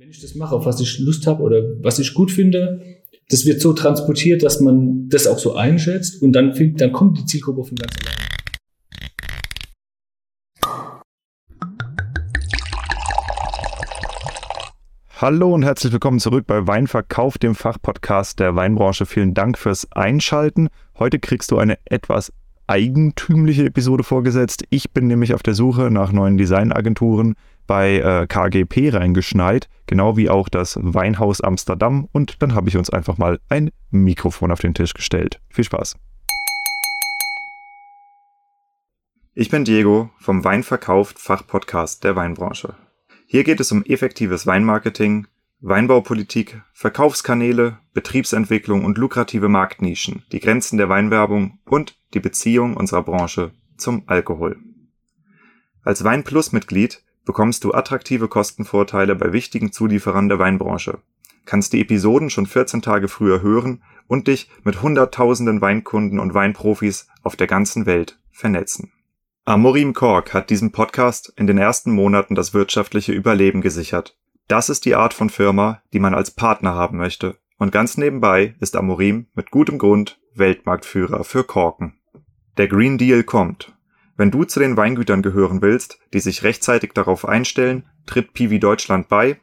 wenn ich das mache, auf was ich Lust habe oder was ich gut finde, das wird so transportiert, dass man das auch so einschätzt und dann, dann kommt die Zielgruppe von ganz alleine. Hallo und herzlich willkommen zurück bei Weinverkauf, dem Fachpodcast der Weinbranche. Vielen Dank fürs Einschalten. Heute kriegst du eine etwas eigentümliche Episode vorgesetzt. Ich bin nämlich auf der Suche nach neuen Designagenturen bei äh, KGP reingeschneit, genau wie auch das Weinhaus Amsterdam. Und dann habe ich uns einfach mal ein Mikrofon auf den Tisch gestellt. Viel Spaß. Ich bin Diego vom Weinverkauft Fachpodcast der Weinbranche. Hier geht es um effektives Weinmarketing, Weinbaupolitik, Verkaufskanäle, Betriebsentwicklung und lukrative Marktnischen, die Grenzen der Weinwerbung und die Beziehung unserer Branche zum Alkohol. Als Weinplus-Mitglied bekommst du attraktive Kostenvorteile bei wichtigen Zulieferern der Weinbranche, kannst die Episoden schon 14 Tage früher hören und dich mit hunderttausenden Weinkunden und Weinprofis auf der ganzen Welt vernetzen. Amorim Kork hat diesem Podcast in den ersten Monaten das wirtschaftliche Überleben gesichert das ist die Art von Firma, die man als Partner haben möchte. Und ganz nebenbei ist Amorim mit gutem Grund Weltmarktführer für Korken. Der Green Deal kommt. Wenn du zu den Weingütern gehören willst, die sich rechtzeitig darauf einstellen, tritt Piwi Deutschland bei.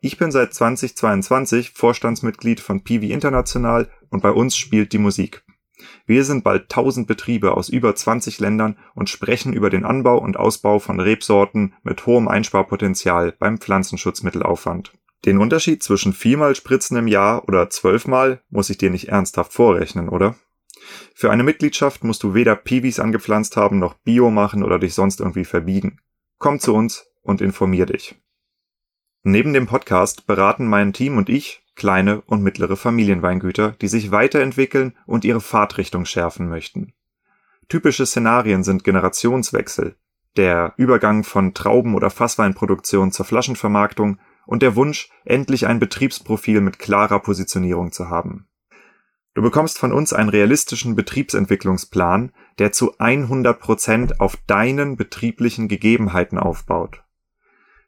Ich bin seit 2022 Vorstandsmitglied von Piwi International und bei uns spielt die Musik. Wir sind bald 1000 Betriebe aus über 20 Ländern und sprechen über den Anbau und Ausbau von Rebsorten mit hohem Einsparpotenzial beim Pflanzenschutzmittelaufwand. Den Unterschied zwischen viermal Spritzen im Jahr oder zwölfmal muss ich dir nicht ernsthaft vorrechnen, oder? Für eine Mitgliedschaft musst du weder Piwis angepflanzt haben noch Bio machen oder dich sonst irgendwie verbiegen. Komm zu uns und informier dich. Neben dem Podcast beraten mein Team und ich kleine und mittlere Familienweingüter, die sich weiterentwickeln und ihre Fahrtrichtung schärfen möchten. Typische Szenarien sind Generationswechsel, der Übergang von Trauben- oder Fassweinproduktion zur Flaschenvermarktung und der Wunsch, endlich ein Betriebsprofil mit klarer Positionierung zu haben. Du bekommst von uns einen realistischen Betriebsentwicklungsplan, der zu 100 Prozent auf deinen betrieblichen Gegebenheiten aufbaut.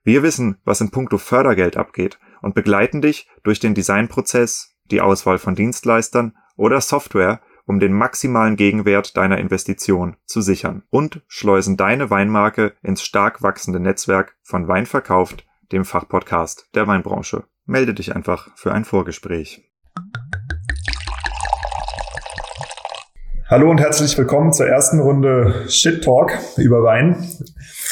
Wir wissen, was in puncto Fördergeld abgeht und begleiten dich durch den Designprozess, die Auswahl von Dienstleistern oder Software, um den maximalen Gegenwert deiner Investition zu sichern und schleusen deine Weinmarke ins stark wachsende Netzwerk von Wein verkauft, dem Fachpodcast der Weinbranche. Melde dich einfach für ein Vorgespräch. Hallo und herzlich willkommen zur ersten Runde Shit Talk über Wein.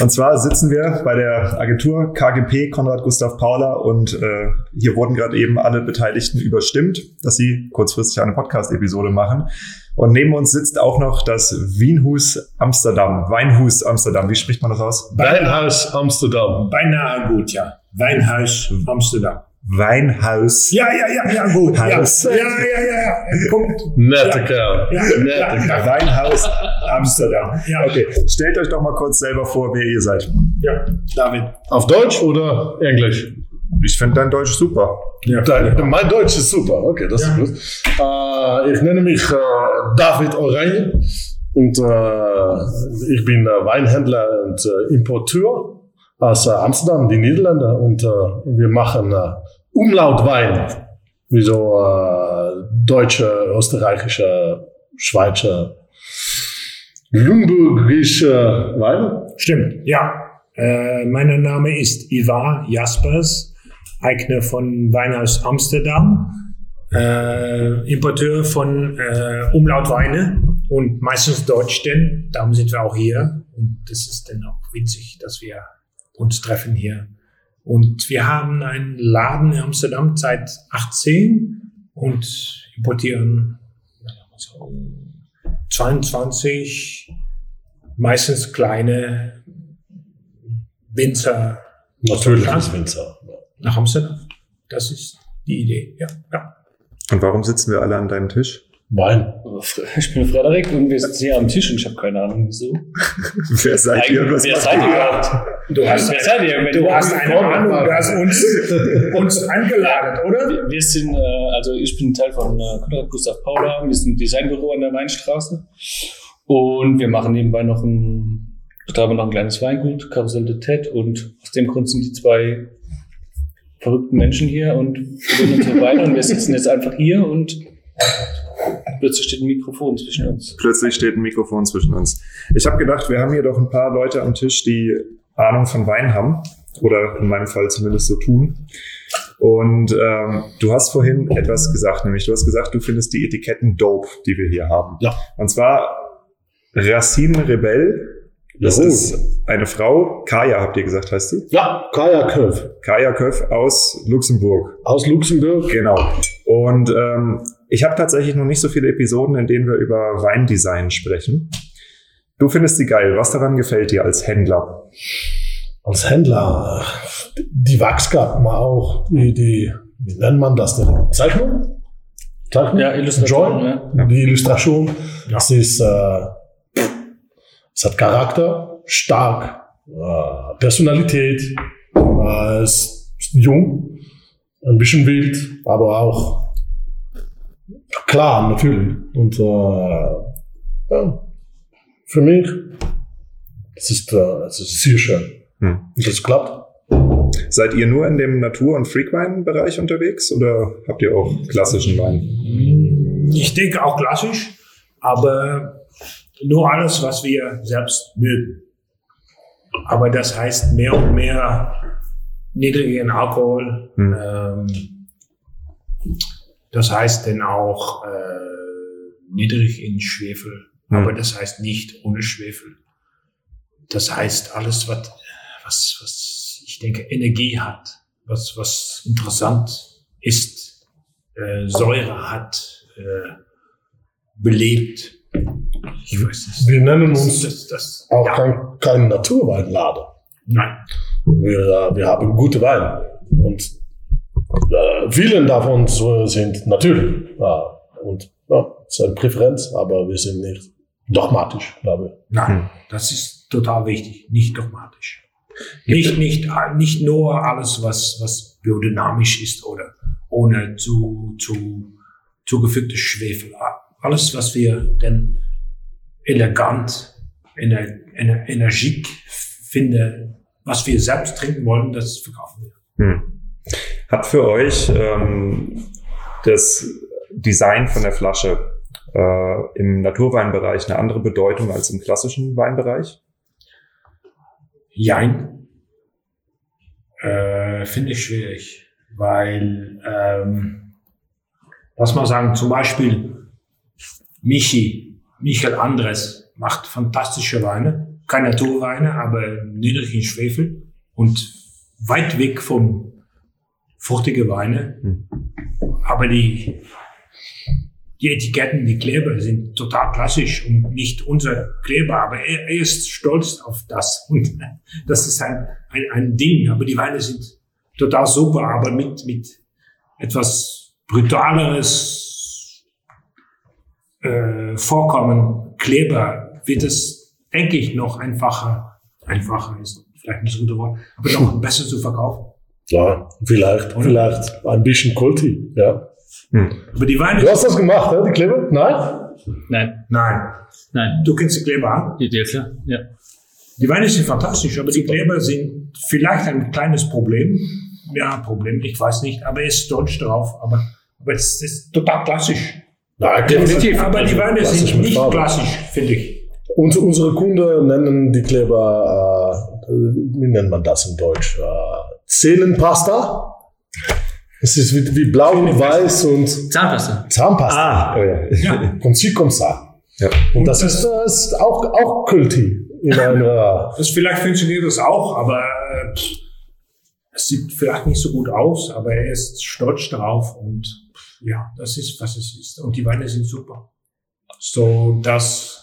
Und zwar sitzen wir bei der Agentur KGP Konrad Gustav Paula und äh, hier wurden gerade eben alle Beteiligten überstimmt, dass sie kurzfristig eine Podcast-Episode machen. Und neben uns sitzt auch noch das Wienhus Amsterdam, Weinhus Amsterdam. Wie spricht man das aus? Weinhaus Amsterdam. Beinahe gut, ja. Weinhaus Amsterdam. Weinhaus. Ja, ja, ja, ja, gut. Haus. Ja, ja, ja, ja, ja. Punkt. Nette Kerl. Ja, Nette ja, ja. Weinhaus Amsterdam. Ja. Okay, stellt euch doch mal kurz selber vor, wer ihr seid. Ja, David. Auf Deutsch oder Englisch? Ich finde dein Deutsch super. Ja. Dein, mein Deutsch ist super. Okay, das Ja. ist gut. Äh, ich nenne mich äh, David Oranje und äh, ich bin äh, Weinhändler und äh, Importeur aus äh, Amsterdam, die Niederlande. Und äh, wir machen äh, Umlautwein, wie so äh, deutsche, österreichische, Schweizer, Lumburgische Weine. Stimmt, ja. Äh, mein Name ist Ivar Jaspers, Eigner von Weinhaus Amsterdam, äh, Importeur von äh, Umlautweine und meistens Deutsch, denn darum sind wir auch hier. Und das ist dann auch witzig, dass wir uns treffen hier. Und wir haben einen Laden in Amsterdam seit 18 und importieren ja, so 22 meistens kleine Winzer Natürliches Winzer. nach Amsterdam. Das ist die Idee, ja. ja. Und warum sitzen wir alle an deinem Tisch? Wein. Ich bin Frederik und wir sitzen hier am Tisch und ich habe keine Ahnung wieso. Wer seid ihr? Was Wer seid ihr überhaupt? Du hast, Wer seid ihr? Du hast eine Ahnung, du hast uns, uns angeladen, oder? Wir wir sind, äh, also ich bin Teil von äh, Konrad Gustav Paula, wir sind ein Designbüro an der Weinstraße und wir machen nebenbei noch ein, betreiben noch ein kleines Weingut, Karussell de Ted und aus dem Grund sind die zwei verrückten Menschen hier und probieren unsere Weine und wir sitzen jetzt einfach hier und plötzlich steht ein Mikrofon zwischen uns. Plötzlich steht ein Mikrofon zwischen uns. Ich habe gedacht, wir haben hier doch ein paar Leute am Tisch, die Ahnung von Wein haben oder in meinem Fall zumindest so tun. Und ähm, du hast vorhin etwas gesagt, nämlich du hast gesagt, du findest die Etiketten dope, die wir hier haben. Ja. Und zwar Racine Rebell. Das Jawohl. ist eine Frau, Kaya habt ihr gesagt, heißt sie? Ja, Kaya Köf Kaya Köff aus Luxemburg. aus Luxemburg. Genau. Und ähm, ich habe tatsächlich noch nicht so viele Episoden, in denen wir über Weindesign sprechen. Du findest sie geil. Was daran gefällt dir als Händler? Als Händler, die Wachsgarten mal auch, die, die, wie nennt man das denn? Zeichnung? Zeichnung? Ja, Illustration, Drawing? Die Illustration. Das ist, äh, es hat Charakter, stark, äh, Personalität, äh, es ist jung, ein bisschen wild, aber auch klar, natürlich. Und äh, ja, für mich, es ist, äh, es ist sehr schön. Hm. Und das klappt. Seid ihr nur in dem Natur- und Freakwein-Bereich unterwegs oder habt ihr auch klassischen Wein? Ich denke auch klassisch, aber nur alles, was wir selbst mögen. Aber das heißt mehr und mehr niedrigen Alkohol. Hm. Ähm, das heißt dann auch äh, niedrig in Schwefel. Hm. Aber das heißt nicht ohne Schwefel. Das heißt alles, was, was, was ich denke, Energie hat, was, was interessant ist, äh, Säure hat, äh, belebt. Ich weiß es. Wir nennen Das, uns das, das, auch ja, kein, kein Naturweinladen. nein. Wir, äh, wir haben gute Weine. Und äh, vielen davon so sind natürlich. Ja, und ja, es ist eine Präferenz, aber wir sind nicht dogmatisch, glaube ich. Nein, das ist total wichtig, nicht dogmatisch. Nicht, nicht, nicht nur alles, was, was biodynamisch ist oder ohne zu, zu, zugefügte Schwefel. Alles, was wir denn elegant, ener, ener, energiek finden, was wir selbst trinken wollen, das verkaufen wir. Hm. Hat für euch ähm, das Design von der Flasche äh, im Naturweinbereich eine andere Bedeutung als im klassischen Weinbereich? Jein. Äh, Finde ich schwierig, weil, ähm, lass mal sagen, zum Beispiel Michi, Michael Andres macht fantastische Weine, keine Naturweine, aber niedrig in Schwefel und weit weg von fruchtige Weine. Hm. Aber die, die Etiketten, die Kleber sind total klassisch und nicht unser Kleber, aber er, er ist stolz auf das und das ist ein, ein, ein Ding. Aber die Weine sind total super, aber mit, mit etwas brutaleres äh, Vorkommen, Kleber, wird es, denke ich, noch einfacher, einfacher ist vielleicht nicht das gute Wort, aber noch besser zu verkaufen. Ja, vielleicht, vielleicht ein bisschen Kulti, ja. Hm. Aber die Weine, Du hast das gemacht, ne, die Kleber? Nein? Nein, nein, nein. du kennst die Kleber an. Ja, klar. Ja. Die Weine sind fantastisch, aber die Kleber sind vielleicht ein kleines Problem. Ja, Problem, ich weiß nicht, aber er ist stolz drauf. Aber, aber es ist total klassisch. Nein, Definitiv. Aber die Weine sind nicht Farbe. klassisch, finde ich. Und unsere Kunden nennen die Kleber, äh, wie nennt man das in Deutsch? Äh, Zähnenpasta. Es ist wie, wie blau und weiß und Zahnpasta. Zahnpasta. Ah, oh ja. Ja. Von Sikomsa. ja. Und das ist, äh, ist auch, auch Kulti in einer, Das vielleicht funktioniert das auch, aber äh, pff, es sieht vielleicht nicht so gut aus, aber er ist stolz darauf und pff, ja, das ist, was es ist. Und die Weine sind super. So, das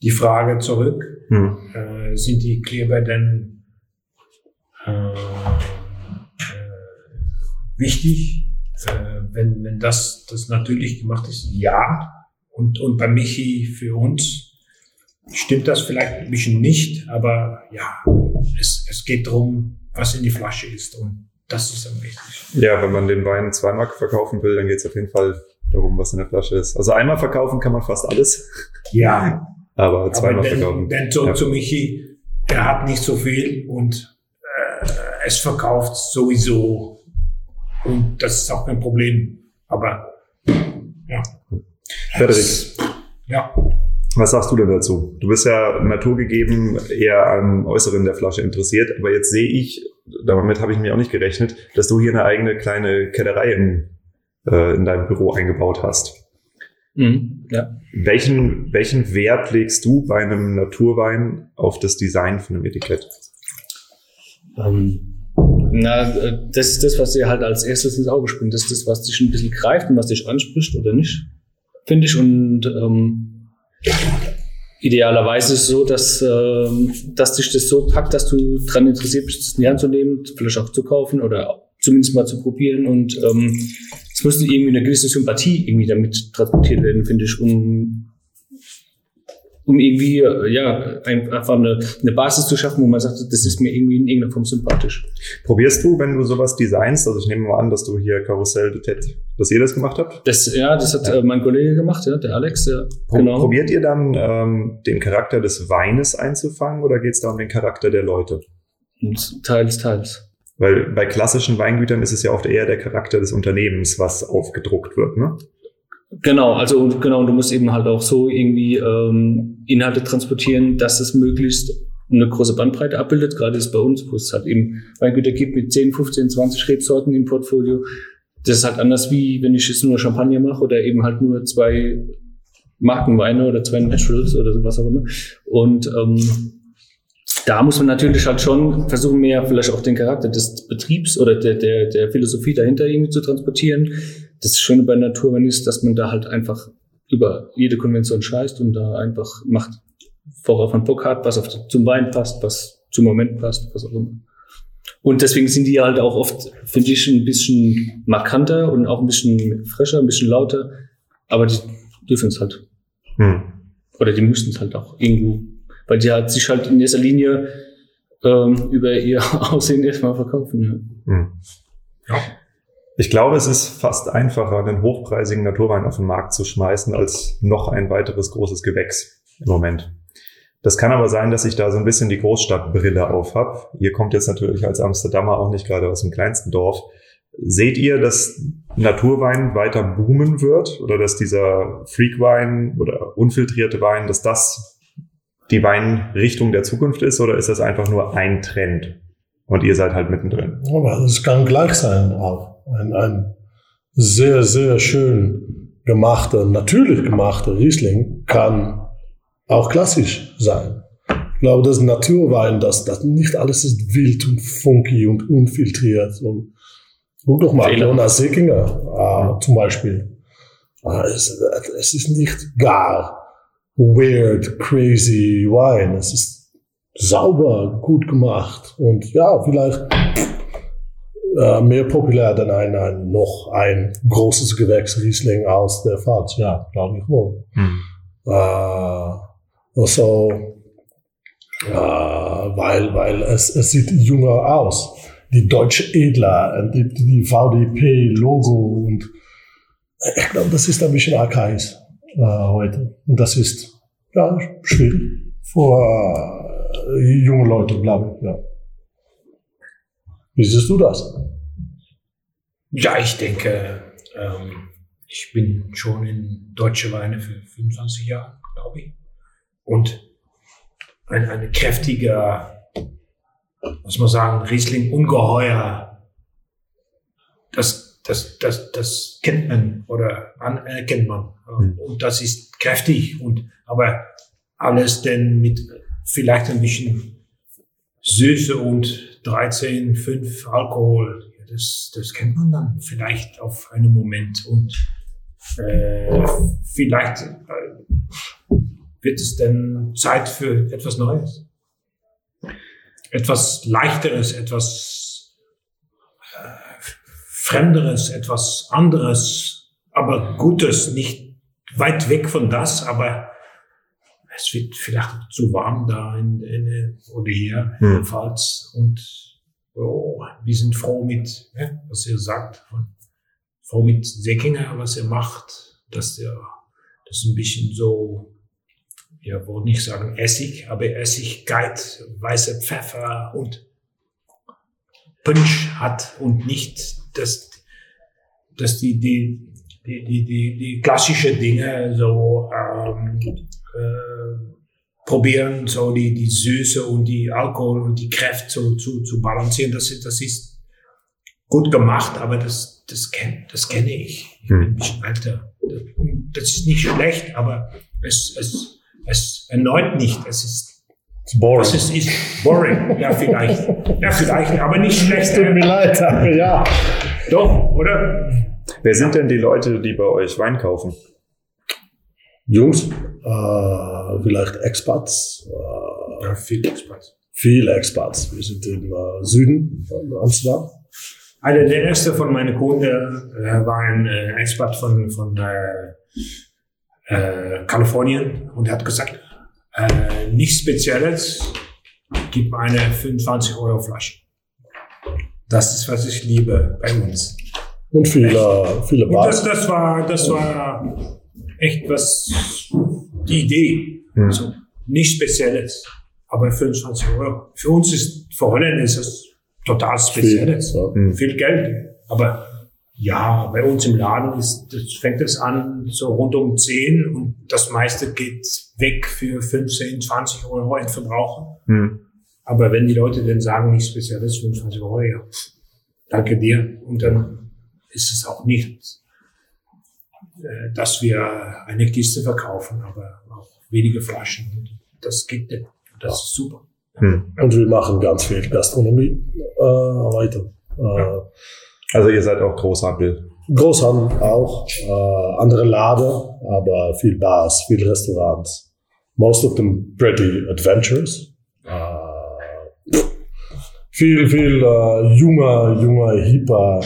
die Frage zurück. Hm. äh, sind die Kleber denn wichtig? Äh, wenn, wenn das, das natürlich gemacht ist, ja. Und, und bei Michi für uns stimmt das vielleicht ein bisschen nicht, aber ja, es, es geht darum, was in die Flasche ist und das ist am wichtigsten. Ja, wenn man den Wein zweimal verkaufen will, dann geht es auf jeden Fall darum, was in der Flasche ist. Also einmal verkaufen kann man fast alles, Ja, aber zweimal aber denn, verkaufen. denn so Ja. zu Michi, er hat nicht so viel und äh, es verkauft sowieso und das ist auch kein Problem. Aber ja. Frederik. Ja. Was sagst du denn dazu? Du bist ja naturgegeben eher am Äußeren der Flasche interessiert, aber jetzt sehe ich, damit habe ich mir auch nicht gerechnet, dass du hier eine eigene kleine Kellerei in, äh, in deinem Büro eingebaut hast. Mhm, ja. Welchen, welchen Wert legst du bei einem Naturwein auf das Design von einem Etikett? Ähm, na, äh, das ist das, was dir halt als erstes ins Auge springt. Das ist das, was dich ein bisschen greift und was dich anspricht oder nicht, finde ich. Und ähm, idealerweise ist es so, dass, ähm, dass dich das so packt, dass du daran interessiert bist, das in die Hand zu nehmen, vielleicht auch zu kaufen oder zumindest mal zu probieren. Und ähm, es müsste irgendwie eine gewisse Sympathie irgendwie damit transportiert werden, finde ich, um um irgendwie ja einfach eine, eine Basis zu schaffen, wo man sagt, das ist mir irgendwie in irgendeiner Form sympathisch. Probierst du, wenn du sowas designst, also ich nehme mal an, dass du hier Karussell de Tête, dass ihr das gemacht habt? Das, ja, das hat ja. Äh, mein Kollege gemacht, ja, der Alex. Ja, Pro genau. Probiert ihr dann ähm, den Charakter des Weines einzufangen oder geht es da um den Charakter der Leute? Teils, teils. Weil bei klassischen Weingütern ist es ja oft eher der Charakter des Unternehmens, was aufgedruckt wird, ne? Genau, also genau, du musst eben halt auch so irgendwie ähm, Inhalte transportieren, dass es möglichst eine große Bandbreite abbildet. Gerade ist bei uns, wo es halt eben Weingüter gibt mit 10, 15, 20 Rebsorten im Portfolio. Das ist halt anders wie wenn ich jetzt nur Champagner mache oder eben halt nur zwei Markenweine oder zwei Naturals oder was auch immer. Und ähm, da muss man natürlich halt schon versuchen, mehr vielleicht auch den Charakter des Betriebs oder der, der, der Philosophie dahinter irgendwie zu transportieren das Schöne bei Naturwein ist, dass man da halt einfach über jede Konvention scheißt und da einfach macht, worauf man Bock hat, was auf, zum Wein passt, was zum Moment passt, was auch immer. Und deswegen sind die halt auch oft, finde ich, ein bisschen markanter und auch ein bisschen frischer, ein bisschen lauter. Aber die dürfen es halt. Hm. Oder die müssten es halt auch irgendwo. Weil die halt sich halt in erster Linie ähm, über ihr Aussehen erstmal verkaufen. Ja. Hm. ja. Ich glaube, es ist fast einfacher, einen hochpreisigen Naturwein auf den Markt zu schmeißen, als noch ein weiteres großes Gewächs im Moment. Das kann aber sein, dass ich da so ein bisschen die Großstadtbrille auf habe. Ihr kommt jetzt natürlich als Amsterdamer auch nicht gerade aus dem kleinsten Dorf. Seht ihr, dass Naturwein weiter boomen wird oder dass dieser Freakwein oder unfiltrierte Wein, dass das die Weinrichtung der Zukunft ist oder ist das einfach nur ein Trend und ihr seid halt mittendrin? Aber es kann gleich sein auch ein, ein sehr, sehr schön gemachter, natürlich gemachter Riesling kann auch klassisch sein. Ich glaube, das Naturwein, das, das nicht alles ist wild und funky und unfiltriert. Und guck doch mal, Jonas Seckinger äh, zum Beispiel. Äh, es, es ist nicht gar weird, crazy Wein. Es ist sauber, gut gemacht und ja, vielleicht äh, mehr populär denn ein, ein noch ein großes Gewächs Riesling aus der Pfalz. Ja, glaube ich wohl. Hm. Äh, also, äh, weil, weil es, es sieht jünger aus. Die deutsche Edler, die, die VDP-Logo und ich glaube, das ist ein bisschen archaisch äh, heute. Und das ist ja schwierig für äh, junge Leute, glaube ich. Ja. Wie siehst du das? Ja, ich denke, ähm, ich bin schon in deutsche Weine für 25 Jahre, glaube ich. Und ein, eine kräftige, muss man sagen, Riesling ungeheuer, das, das, das, das kennt man oder anerkennt man. Mhm. Und das ist kräftig und, aber alles denn mit vielleicht ein bisschen Süße und 13, 5 Alkohol, das, das kennt man dann vielleicht auf einen Moment und äh, vielleicht äh, wird es dann Zeit für etwas Neues. Etwas Leichteres, etwas äh, Fremderes, etwas anderes, aber Gutes, nicht weit weg von das, aber es wird vielleicht zu warm da in, in oder hier hm. in der Pfalz und oh, wir sind froh mit, ne, was ihr sagt, von, froh mit Säckinger, was er macht, dass der das ein bisschen so, ja, wollte nicht sagen Essig, aber Essigkeit, weißer Pfeffer und Punch hat und nicht, dass, dass die, die, die, die, die, die klassische Dinge so ähm, äh, probieren, so die, die Süße und die Alkohol und die Kräfte so, zu, zu balancieren. Das, ist- das ist gut gemacht, aber das, das kenne das kenne ich. Ich bin ein bisschen älter. Das ist nicht schlecht, aber es, es, es erneut nicht. Es ist, It's boring. was es ist boring. Ja, vielleicht. Ja, vielleicht, aber nicht schlecht. Tut mir leid, aber ja. Doch, oder? Wer sind denn die Leute, die bei euch Wein kaufen? Jungs, äh, vielleicht Expats, äh, Ja, viel Spaß. viele Expats. Wir sind im äh, Süden von Amsterdam. Einer der ersten von meinen Kunden äh, war ein äh, Expert von, von äh, äh, Kalifornien und er hat gesagt, äh, nichts Spezielles, gib mir eine 25 Euro Flasche. Das ist, was ich liebe bei uns. Und viele, viele Und das, Bars. das war, das war echt was, die Idee. Hm. So, nicht Spezielles, aber 25 Euro. Für uns ist, für Holland ist es total Spezielles. Viel, ja. Hm. Viel Geld. Aber ja, bei uns im Laden ist, das fängt es an so rund um 10 und das meiste geht weg für 15, 20 Euro in Verbraucher. Hm. Aber wenn die Leute dann sagen, nicht spezielles 25 Euro, ja, danke dir. Und dann ist es auch nicht, äh, dass wir eine Kiste verkaufen, aber auch wenige Flaschen. Das geht nicht. Das ist super. Hm. Und wir machen ganz viel Gastronomie äh, weiter. Äh, Also ihr seid auch Großhandel. Großhandel auch, äh, andere Laden, aber viel Bars, viel Restaurants. Most of them pretty adventures. Äh, viel, viel äh, junger, junger, hipper,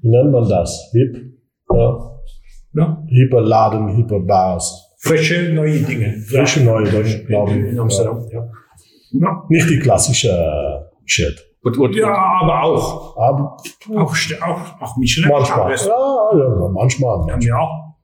wie nennt man das? Hip? Ja. Ja? Hipper Laden, hipper Bars. Frische, neue Dinge. Frische neue Dinge, glaube ich. In Amsterdam, ja. ja. Nicht die klassische äh, Shit. What, what, Ja, aber auch. Aber Auch, auch, auch Michelin. manchmal. Ja, ja, manchmal. wir auch.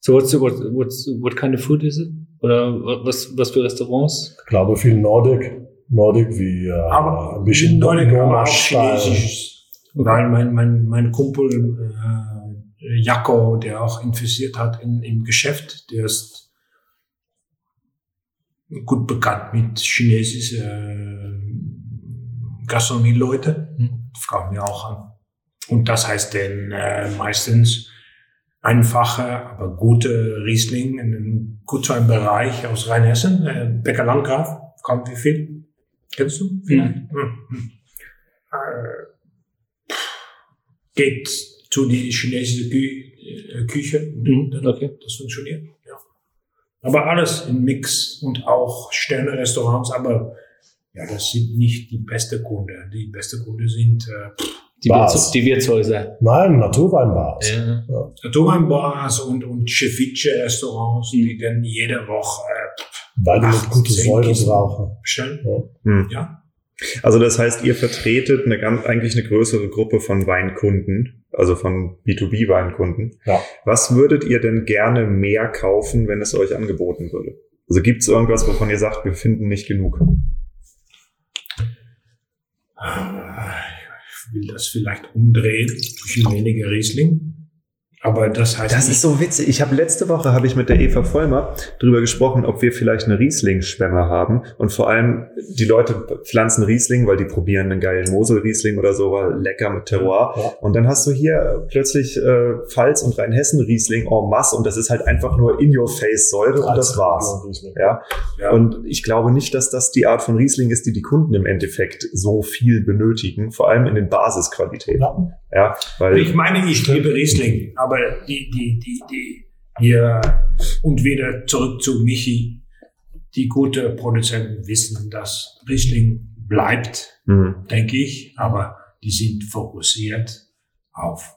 So what's, what, what's, what kind of food is it? Oder was, was für Restaurants? Ich glaube viel Nordic. Nordic wie äh, Aber ein bisschen Nordic, aber auch. Chinesisch. Weil mein, mein, mein Kumpel äh, Jaco, der auch investiert hat in, im Geschäft, der ist gut bekannt mit chinesischen äh, Gastronomie-Leute. Hm. Fragen wir auch an. Und das heißt dann äh, meistens einfache, aber gute Riesling in einem Gutsweinbereich aus Rheinhessen. Äh, Becker Landgraf, kommt wie viel? Kennst du? Vielleicht? Hm. Hm. Äh, geht die chinesische Kü äh, Küche. Mhm, Dann- okay. Das funktioniert, ja. Aber alles im Mix und auch Sterne-Restaurants, aber ja, das sind nicht die beste Kunde. Die beste Kunde sind äh, Die, Bars. Wirts, die Wirtshäuser. Nein, Naturweinbars. Ja. Naturweinbars und, und Ceviche-Restaurants, die dann jede Woche äh, Beide mit zehn Säure brauchen. bestellen. Hm. Ja. Also das heißt, ihr vertretet eine ganz, eigentlich eine größere Gruppe von Weinkunden, also von B2B-Weinkunden. Ja. Was würdet ihr denn gerne mehr kaufen, wenn es euch angeboten würde? Also gibt es irgendwas, wovon ihr sagt, wir finden nicht genug? Ich will das vielleicht umdrehen, bisschen weniger Riesling. Aber das heißt Das ist so witzig. Ich habe letzte Woche habe ich mit der Eva Vollmer drüber gesprochen, ob wir vielleicht eine Riesling-Schwemme haben. Und vor allem die Leute pflanzen Riesling, weil die probieren einen geilen Mosel-Riesling oder so, weil lecker mit Terroir. Ja. Und dann hast du hier plötzlich äh, Pfalz und Rheinhessen-Riesling en masse und das ist halt einfach nur in your face Säure und das war's. Ja. ja, Und ich glaube nicht, dass das die Art von Riesling ist, die die Kunden im Endeffekt so viel benötigen, vor allem in den Basisqualitäten. Ja. Ja, weil ich meine, ich liebe Riesling, aber die, die, die, die, hier, und wieder zurück zu Michi, die gute Produzenten wissen, dass Riesling bleibt, Hm. denke ich, aber die sind fokussiert auf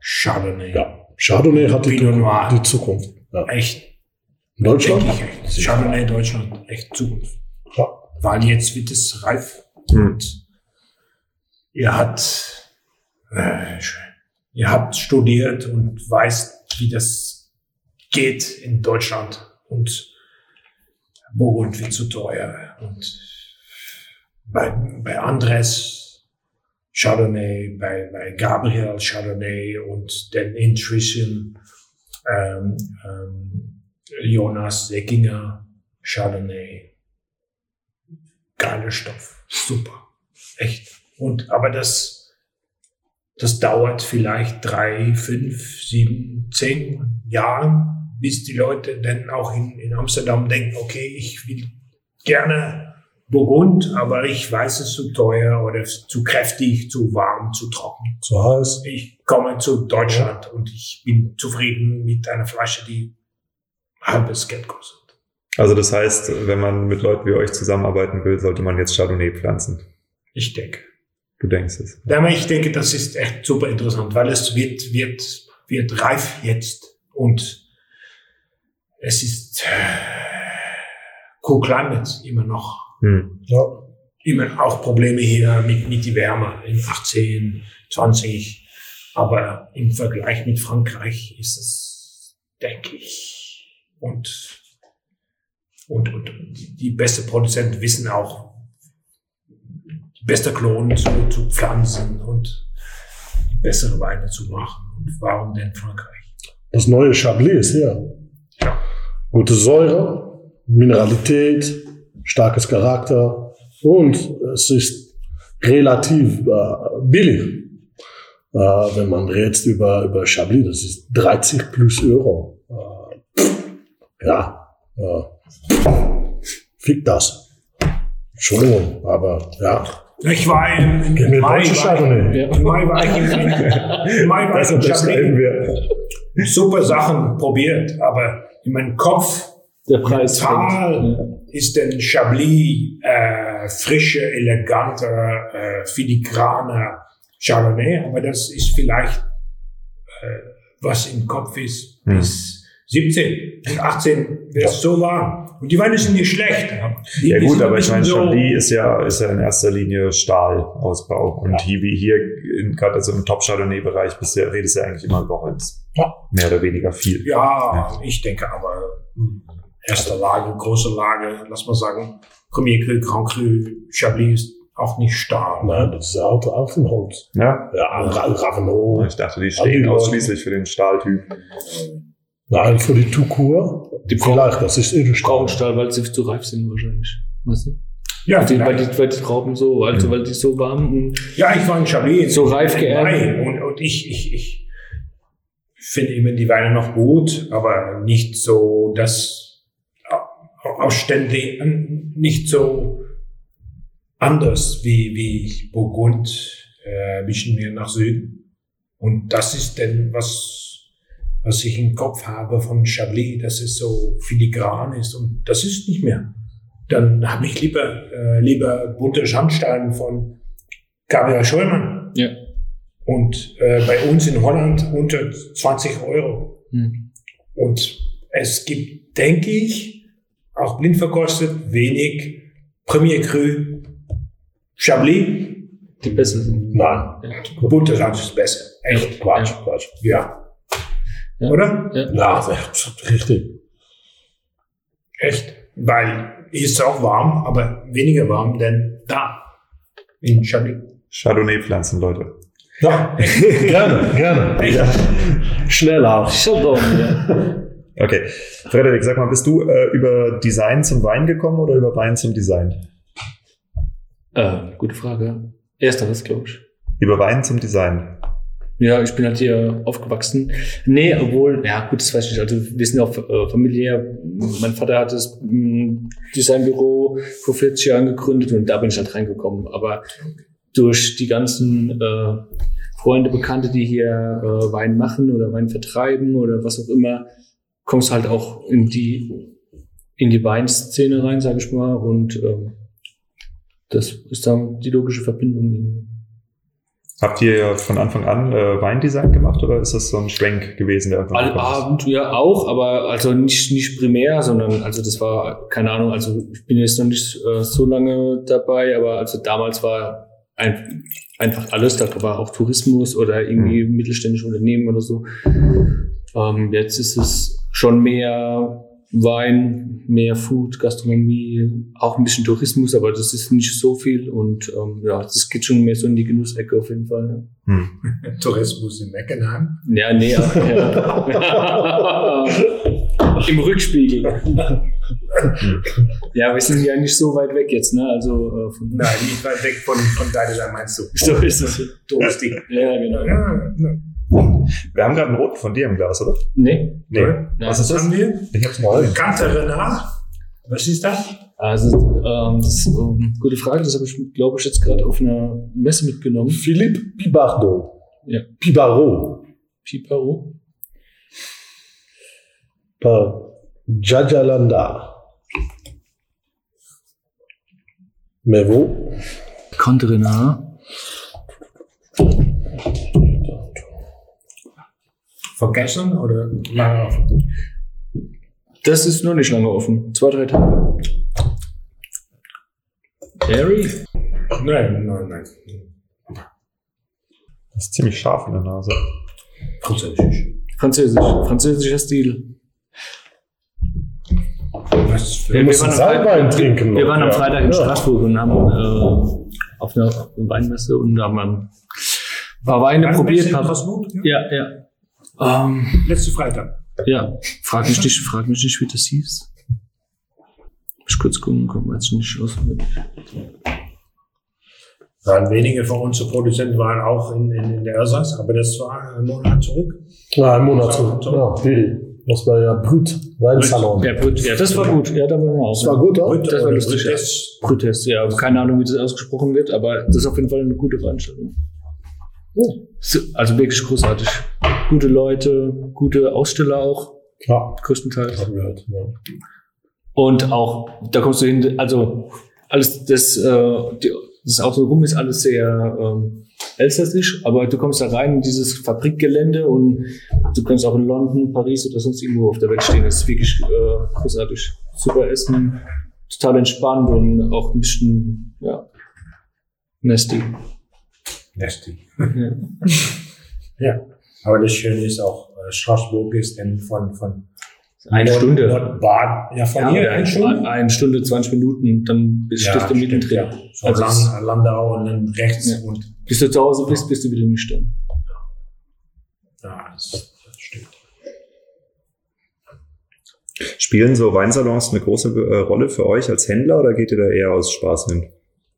Chardonnay. Ja. Chardonnay hat die, Noir. die Zukunft. Ja. Echt, Deutschland? echt. Chardonnay Deutschland, echt Zukunft. Ja. Weil jetzt wird es reif Hm. und ihr habt, äh, ihr habt studiert und weißt, wie das geht in Deutschland und Burgund wird zu teuer und bei, bei Andres Chardonnay, bei, bei Gabriel Chardonnay und dann inzwischen ähm, ähm, Jonas Seckinger Chardonnay. Geiler Stoff. Super. Echt. Und, aber das, das dauert vielleicht drei, fünf, sieben, zehn Jahren, bis die Leute dann auch in, in Amsterdam denken, okay, ich will gerne Burgund, aber ich weiß es zu teuer oder zu kräftig, zu warm, zu trocken. Zu heiß. Ich komme zu Deutschland und ich bin zufrieden mit einer Flasche, die halbes Geld kostet. Also das heißt, wenn man mit Leuten wie euch zusammenarbeiten will, sollte man jetzt Chardonnay pflanzen. Ich denke. Du denkst es. Aber ich denke, das ist echt super interessant, weil es wird, wird, wird reif jetzt und es ist äh, cool climate immer noch. Hm. Ja. Immer auch Probleme hier mit, mit die Wärme in 18, 20. Aber im Vergleich mit Frankreich ist es, denke ich, und, und, und die beste Produzenten wissen auch, die beste Klonen zu, zu pflanzen und bessere Weine zu machen. Und warum denn Frankreich? Das neue Chablis ist hier. Ja. Gute Säure, Mineralität, starkes Charakter und es ist relativ äh, billig. Äh, wenn man redet über, über Chablis, das ist 30 plus Euro. Äh, ja, äh, fick das. Entschuldigung, aber ja. Ich war im, im, im Mai, Chardonnay. Ja. im Mai war ich im, im Mai war Das ich im wir. Super Sachen probiert, aber in meinem Kopf Der Preis. Mental ist denn Chablis äh, frische, elegante, äh, filigrane Chardonnay, aber das ist vielleicht, äh, was im Kopf ist, Hm. bis 17 und 18 wäre es so warm. Und die Weine sind nicht schlecht. die- Ja gut, aber ich meine, so- Chablis ist ja, ist ja in erster Linie Stahlausbau. Und hier, wie hier, in- gerade also im Top-Chardonnay-Bereich, bist du, ja- redest du ja eigentlich immer über Holz. Ja. Mehr oder weniger viel. Ja, ich denke aber, hm, erste Lage, große Lage, lass mal sagen, Premier Cru, Grand Cru, Chablis ist auch nicht Stahl. Nein, das ist auch, auch von Holz. Ja? Ja, Ra- Ravenot. Ich dachte, die stehen ausschließlich für den Stahltyp. Nein, für die Tukur. Die Vielleicht, das ist Edelstahl. Braunstahl, weil sie zu reif sind wahrscheinlich. Weißt du? Ja, Weil die, weil, die, weil die Trauben so, also weil die so warm und Ja, ich war in Chablis. So reif geerntet. Und, und ich, ich, ich finde immer die Weine noch gut, aber nicht so, dass ausständig, nicht so anders wie, wie Burgund, äh, ein bisschen mehr nach Süden. Und das ist denn was, was ich im Kopf habe von Chablis, dass es so filigran ist und das ist nicht mehr. Dann habe ich lieber, äh, lieber bunte Schandstein von Gabriel Scheumann. ja. Und äh, bei uns in Holland unter 20 Euro. Hm. Und es gibt, denke ich, auch blind verkostet, wenig Premier Cru Chablis. Die besser sind. Nein, Ja. Bunter Sand ist besser. Echt. Quatsch, Quatsch. Ja. Ja. Oder? Ja. Ja, richtig. Echt. Weil hier ist es auch warm, aber weniger warm denn da. In Chablis. Chardonnay-Pflanzen, Leute. Ja. Gerne, gerne. Ja. Schnell auch. Chardon, ja. Okay. Frederik, sag mal, bist du äh, über Design zum Wein gekommen oder über Wein zum Design? äh, gute Frage. Ersteres, glaube ich. Über Wein zum Design. Ja, ich bin halt hier aufgewachsen. Nee, obwohl, ja gut, das weiß ich nicht. Also wir sind auch äh, familiär. Mein Vater hat das mm, Designbüro vor 40 Jahren gegründet und da bin ich halt reingekommen. Aber durch die ganzen äh, Freunde, Bekannte, die hier äh, Wein machen oder Wein vertreiben oder was auch immer, kommst halt auch in die in die Weinszene rein, sage ich mal. Und ähm, das ist dann die logische Verbindung. Habt ihr von Anfang an äh, Weindesign gemacht oder ist das so ein Schwenk gewesen, der irgendwann Alle gekommen ist? Abend ja auch, aber also nicht nicht primär, sondern also das war keine Ahnung. Also ich bin jetzt noch nicht äh, so lange dabei, aber also damals war ein, einfach alles. Da war auch Tourismus oder irgendwie mittelständische Unternehmen oder so. Ähm, jetzt ist es schon mehr Wein, mehr Food, Gastronomie, auch ein bisschen Tourismus, aber das ist nicht so viel und ähm, ja, das geht schon mehr so in die Genussecke auf jeden Fall. Hm. Tourismus in Meckenheim. Ja, ja nee, ja, ja. im Rückspiegel. ja, wir sind ja nicht so weit weg jetzt, ne? Also äh, von, Nein, nicht weit weg von, von Deideland meinst du. so ist es. Durstig. Ja, genau. Ja, ja. Wir haben gerade einen roten von dir im Glas, oder? Nee, Nee. Ja, Was ist das? haben wir? Ich hab's mal. Kante Renard. Was ist das? also ähm, das ist ähm, gute Frage. Das habe ich, glaube ich, jetzt gerade auf einer Messe mitgenommen. Philippe Pibardo. Ja. Pibaro. Piparo. Par Jajalanda. Mais wo? Contrenar. Vergessen oder lange auf? Das ist noch nicht lange offen. Zwei, drei Tage. Harry? Nein, nein, nein. Das ist ziemlich scharf in der Nase. Französisch. Französisch. Französischer Stil. Was Wir, waren am Salbein Freitag- trinken, wir waren am. Freitag in Ja. Straßburg und haben äh, auf einer Weinmesse und haben ein paar Weine Weinmesse probiert. in Paar, Straßburg? Ja. ja, ja. Ähm, Letzte Freitag. ja, frag mich nicht, frag mich nicht, wie das hieß. Ich kurz gucken, komm jetzt nicht aus. Waren wenige von unseren Produzenten waren auch in, in, in der Elsass, aber das war einen Monat zurück. Ja, ein Monat zurück. Ja, Billy. Das war ja Brüt. Weinsalon. Ja, Brüt, ja, das war gut. Ja, da waren wir auch. Das war gut, oder? Brüt Das war oder lustig, ja. Brütes. Brütest, ja. Keine Ahnung, wie das ausgesprochen wird, aber das ist auf jeden Fall eine gute Veranstaltung. So, Also wirklich großartig. Gute Leute, gute Aussteller auch, Ja, größtenteils. haben wir halt. Ja. Und auch, da kommst du hin, also alles, das, äh, die, das Auto rum ist alles sehr ähm, elsässisch, aber du kommst da rein in dieses Fabrikgelände und du kannst auch in London, Paris oder sonst irgendwo auf der Welt stehen. Das ist wirklich äh, großartig. Super Essen, total entspannt und auch ein bisschen, ja, nasty. Nasty. Ja. Aber das Schöne ist auch, äh, Straßburg ist dann von, von Eine Nord- Stunde. Nordbad, ja, von hier Ja, eine Stunde. Eine, Stunde, 20 Minuten, dann bist Ja, du mittendrin. ja. So Also lang, Landau und dann rechts Ja. und Bis du zu Hause bist, bist du wieder nüchtern. ja, das, das stimmt. Spielen so Weinsalons eine große äh, Rolle für euch als Händler oder geht ihr da eher aus Spaß hin?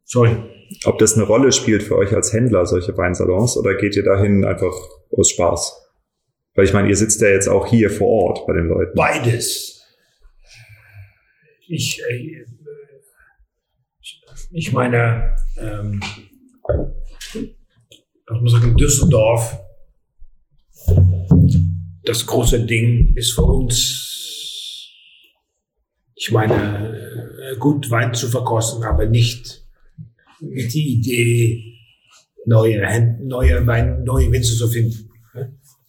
Sorry. Ob das eine Rolle spielt für euch als Händler, solche Weinsalons, oder geht ihr dahin einfach aus Spaß? Weil ich meine, ihr sitzt ja jetzt auch hier vor Ort bei den Leuten. Beides. Ich, äh, ich meine, ähm, ich muss sagen, Düsseldorf, das große Ding ist für uns, ich meine, äh, gut Wein zu verkosten, aber nicht die Idee, neue, Hän- neue Wein, neue Winzer zu finden.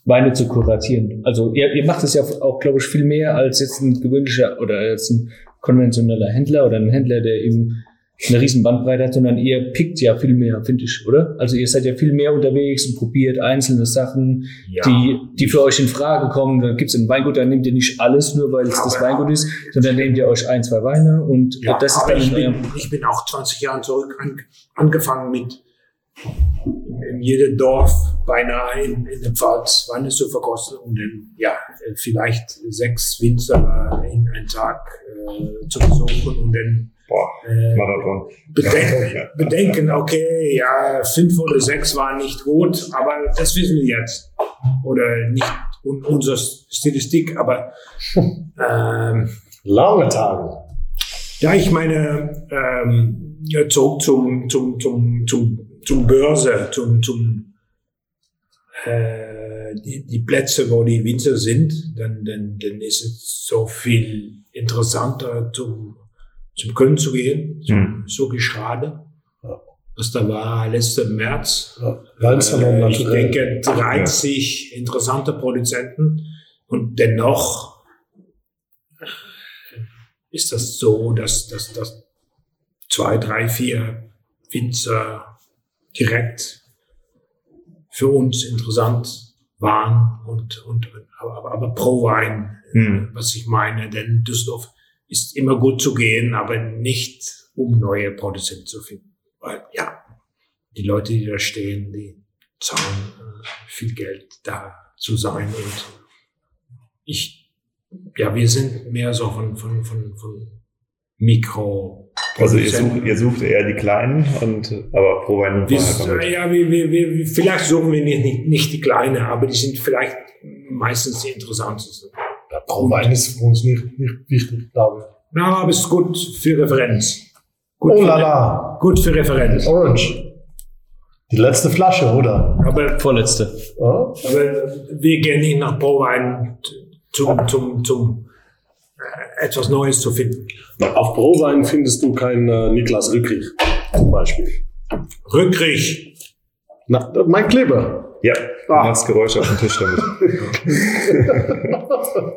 Weine zu kuratieren. Also ihr, ihr macht es ja auch, glaube ich, viel mehr als jetzt ein gewöhnlicher oder als ein konventioneller Händler oder ein Händler, der eben eine riesen Bandbreite hat, sondern ihr pickt ja viel mehr, finde ich, oder? Also ihr seid ja viel mehr unterwegs und probiert einzelne Sachen, Ja. die, die für euch in Frage kommen. Dann gibt's ein Weingut, dann nehmt ihr nicht alles nur, weil es das Weingut ist, sondern nehmt ihr euch ein, zwei Weine und Ja, das ist dann ich in bin, ich bin auch 20 Jahre zurück an, angefangen mit in jedem Dorf beinahe in, in der Pfalz Weine zu verkosten und dann ja vielleicht sechs Winzer in einen Tag äh, zu besuchen und dann Boah, äh, Marathon. bedenken, bedenken, okay, ja, fünf oder sechs waren nicht gut, aber das wissen wir jetzt. Oder nicht un unsere Statistik, aber ähm, Lange Tage. ja, ich meine, ähm, ja, zurück zum, zum, zum, zum, zum Börse, zum, zum äh, die, die Plätze, wo die Winzer sind, dann, dann, dann ist es so viel interessanter, zum, zum Köln zu gehen, zum Hm. so Geschrade. Ja. Was da war letzten März. Ja, Äh, ich denke, 30 interessante Produzenten und dennoch ist das so, dass, dass, dass zwei, drei, vier Winzer direkt für uns interessant waren und, und, und aber, aber pro Wein, Hm. was ich meine, denn Düsseldorf ist immer gut zu gehen, aber nicht um neue Produzenten zu finden. Weil, ja, die Leute, die da stehen, die zahlen äh, viel Geld da zu sein und ich, ja, wir sind mehr so von, von, von, von Mikro. Also ihr sucht, ihr sucht eher die Kleinen und aber pro Wein ja, wir, wir, wir, vielleicht suchen wir nicht, nicht, nicht die Kleine, aber die sind vielleicht meistens die interessantesten. Pro Wein ist für uns nicht, nicht wichtig, glaube ich. Na, aber es ist gut für Referenz. Gut, Oh la la, gut für Referenz. Orange. Die letzte Flasche, oder? Aber, Vorletzte. Ja? aber wir gehen nicht nach Prowein zum, zum, zum äh, etwas Neues zu finden. Auf Prowein findest du keinen äh, Niklas Rückrich, zum Beispiel. Rückrich. Na, mein Kleber. Ja, du Ah. machst Geräusche auf dem Tisch damit.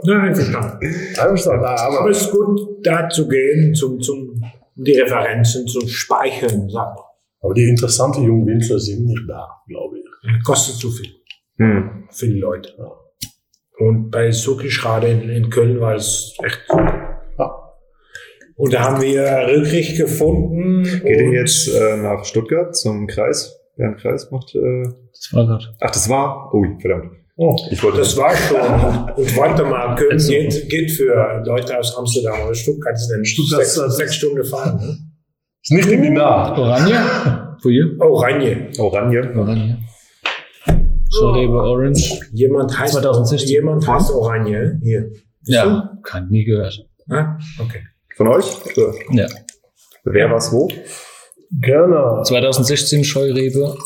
Nein, verstanden. Einverstanden. Ah, Aber aber es ist gut, da zu gehen, zum, zum, um die Referenzen zu speichern, sag mal. Aber die interessanten jungen Winzer sind nicht da, glaube ich. Kostet zu viel Hm. für die Leute. Und bei Sukischrade in, in Köln war es echt super. Ja. Und da haben wir Rückrich gefunden. Geht ihr jetzt äh, nach Stuttgart zum Kreis? Wer einen Kreis macht? Äh, Das war gerade. ach, das war. Ui, verdammt. Oh, Ich wollte Das war schon. Und warte mal, Köln geht, geht für Leute aus Amsterdam oder Stuttgart ist dann Stuttgart sechs, ist- sechs Stunden fahren. Ne? ist nicht in die Nahe. Oranje? Hier? Oh, Ranje. Oranje. Oranje. Schorebe Orange. Jemand heißt, 2016. jemand heißt Oranje. Hier. Ja, kein nie gehört. Ah, okay. Von euch? Ja. Wer war's wo? Gerne. 2016 Scheurebe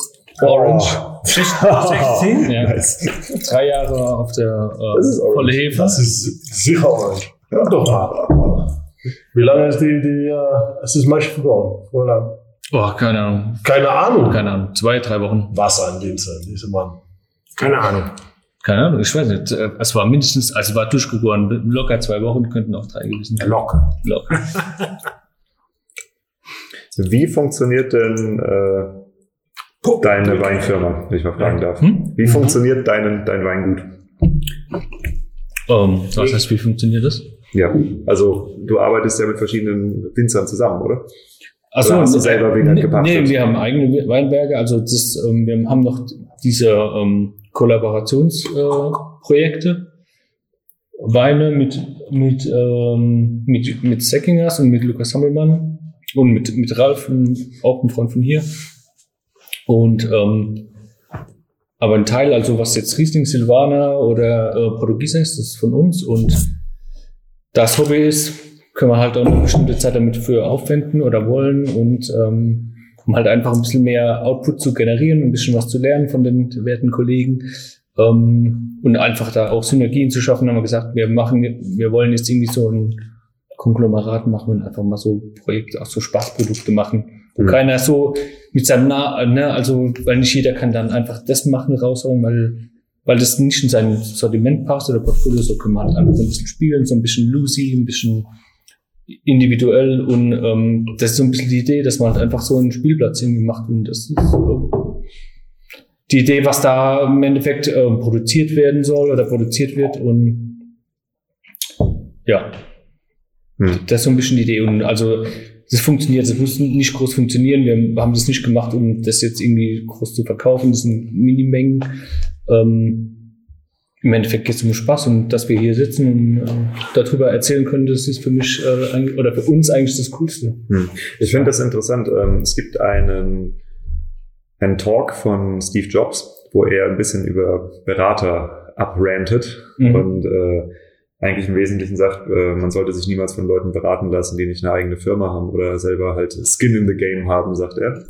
Orange. 16? Ja. Nice. Drei Jahre auf der Das ist äh, Orange. volle Hefe. Das ist sicher Orange. Ja, doch mal. Wie lange ist die, die, äh, es ist meist vergangen? Vor lang? Oh, keine Ahnung. Keine Ahnung. Keine Ahnung. Zwei, drei Wochen. Was ein Winzer, dieser Mann. Keine Ahnung. Keine Ahnung. Ich weiß nicht. Äh, Es war mindestens, also es war durchgegoren. Locker zwei Wochen, könnten auch drei gewesen sein. Locker. Locker. Wie funktioniert denn äh, deine Weinfirma, wenn ich mal fragen darf? Hm? Wie funktioniert dein, dein Weingut? Ähm, was heißt, wie funktioniert das? Ja, also du arbeitest ja mit verschiedenen Winzern zusammen, oder? Achso, hast du selber Winard nee, gepachtet? nee, wir haben eigene Weinberge. Also das, ähm, wir haben noch diese ähm, Kollaborationsprojekte. Äh. Weine mit, mit, ähm, mit, mit Säckingers und mit Lukas Hammelmann und mit, mit Ralf, auch ein Freund von hier. Und ähm, aber ein Teil, also was jetzt Riesling, Silvaner oder äh, Portugieser ist, das ist von uns. Und das Hobby ist, können wir halt auch eine bestimmte Zeit damit für aufwenden oder wollen und ähm, um halt einfach ein bisschen mehr Output zu generieren, ein bisschen was zu lernen von den werten Kollegen ähm, und einfach da auch Synergien zu schaffen, haben wir gesagt, wir machen, wir wollen jetzt irgendwie so ein Konglomerat machen und einfach mal so Projekte, auch so Spaßprodukte machen, wo Mhm. keiner so mit seinem Na, ne, also weil nicht jeder kann dann einfach das machen, raushauen, weil weil das nicht in sein Sortiment passt oder Portfolio, so können wir halt einfach so ein bisschen spielen, so ein bisschen loosey, ein bisschen individuell und ähm, das ist so ein bisschen die Idee, dass man halt einfach so einen Spielplatz irgendwie macht und das ist äh, die Idee, was da im Endeffekt äh, produziert werden soll oder produziert wird und ja, Hm. das ist so ein bisschen die Idee und also das funktioniert, das muss nicht groß funktionieren, wir haben das nicht gemacht, um das jetzt irgendwie groß zu verkaufen, das sind Minimengen, ähm, im Endeffekt geht es um Spaß und dass wir hier sitzen und äh, darüber erzählen können, das ist für mich äh, oder für uns eigentlich das Coolste. Hm. Ich finde das interessant. Ähm, es gibt einen, einen Talk von Steve Jobs, wo er ein bisschen über Berater abrantet Mhm. und äh, eigentlich im Wesentlichen sagt, äh, man sollte sich niemals von Leuten beraten lassen, die nicht eine eigene Firma haben oder selber halt Skin in the Game haben, sagt er.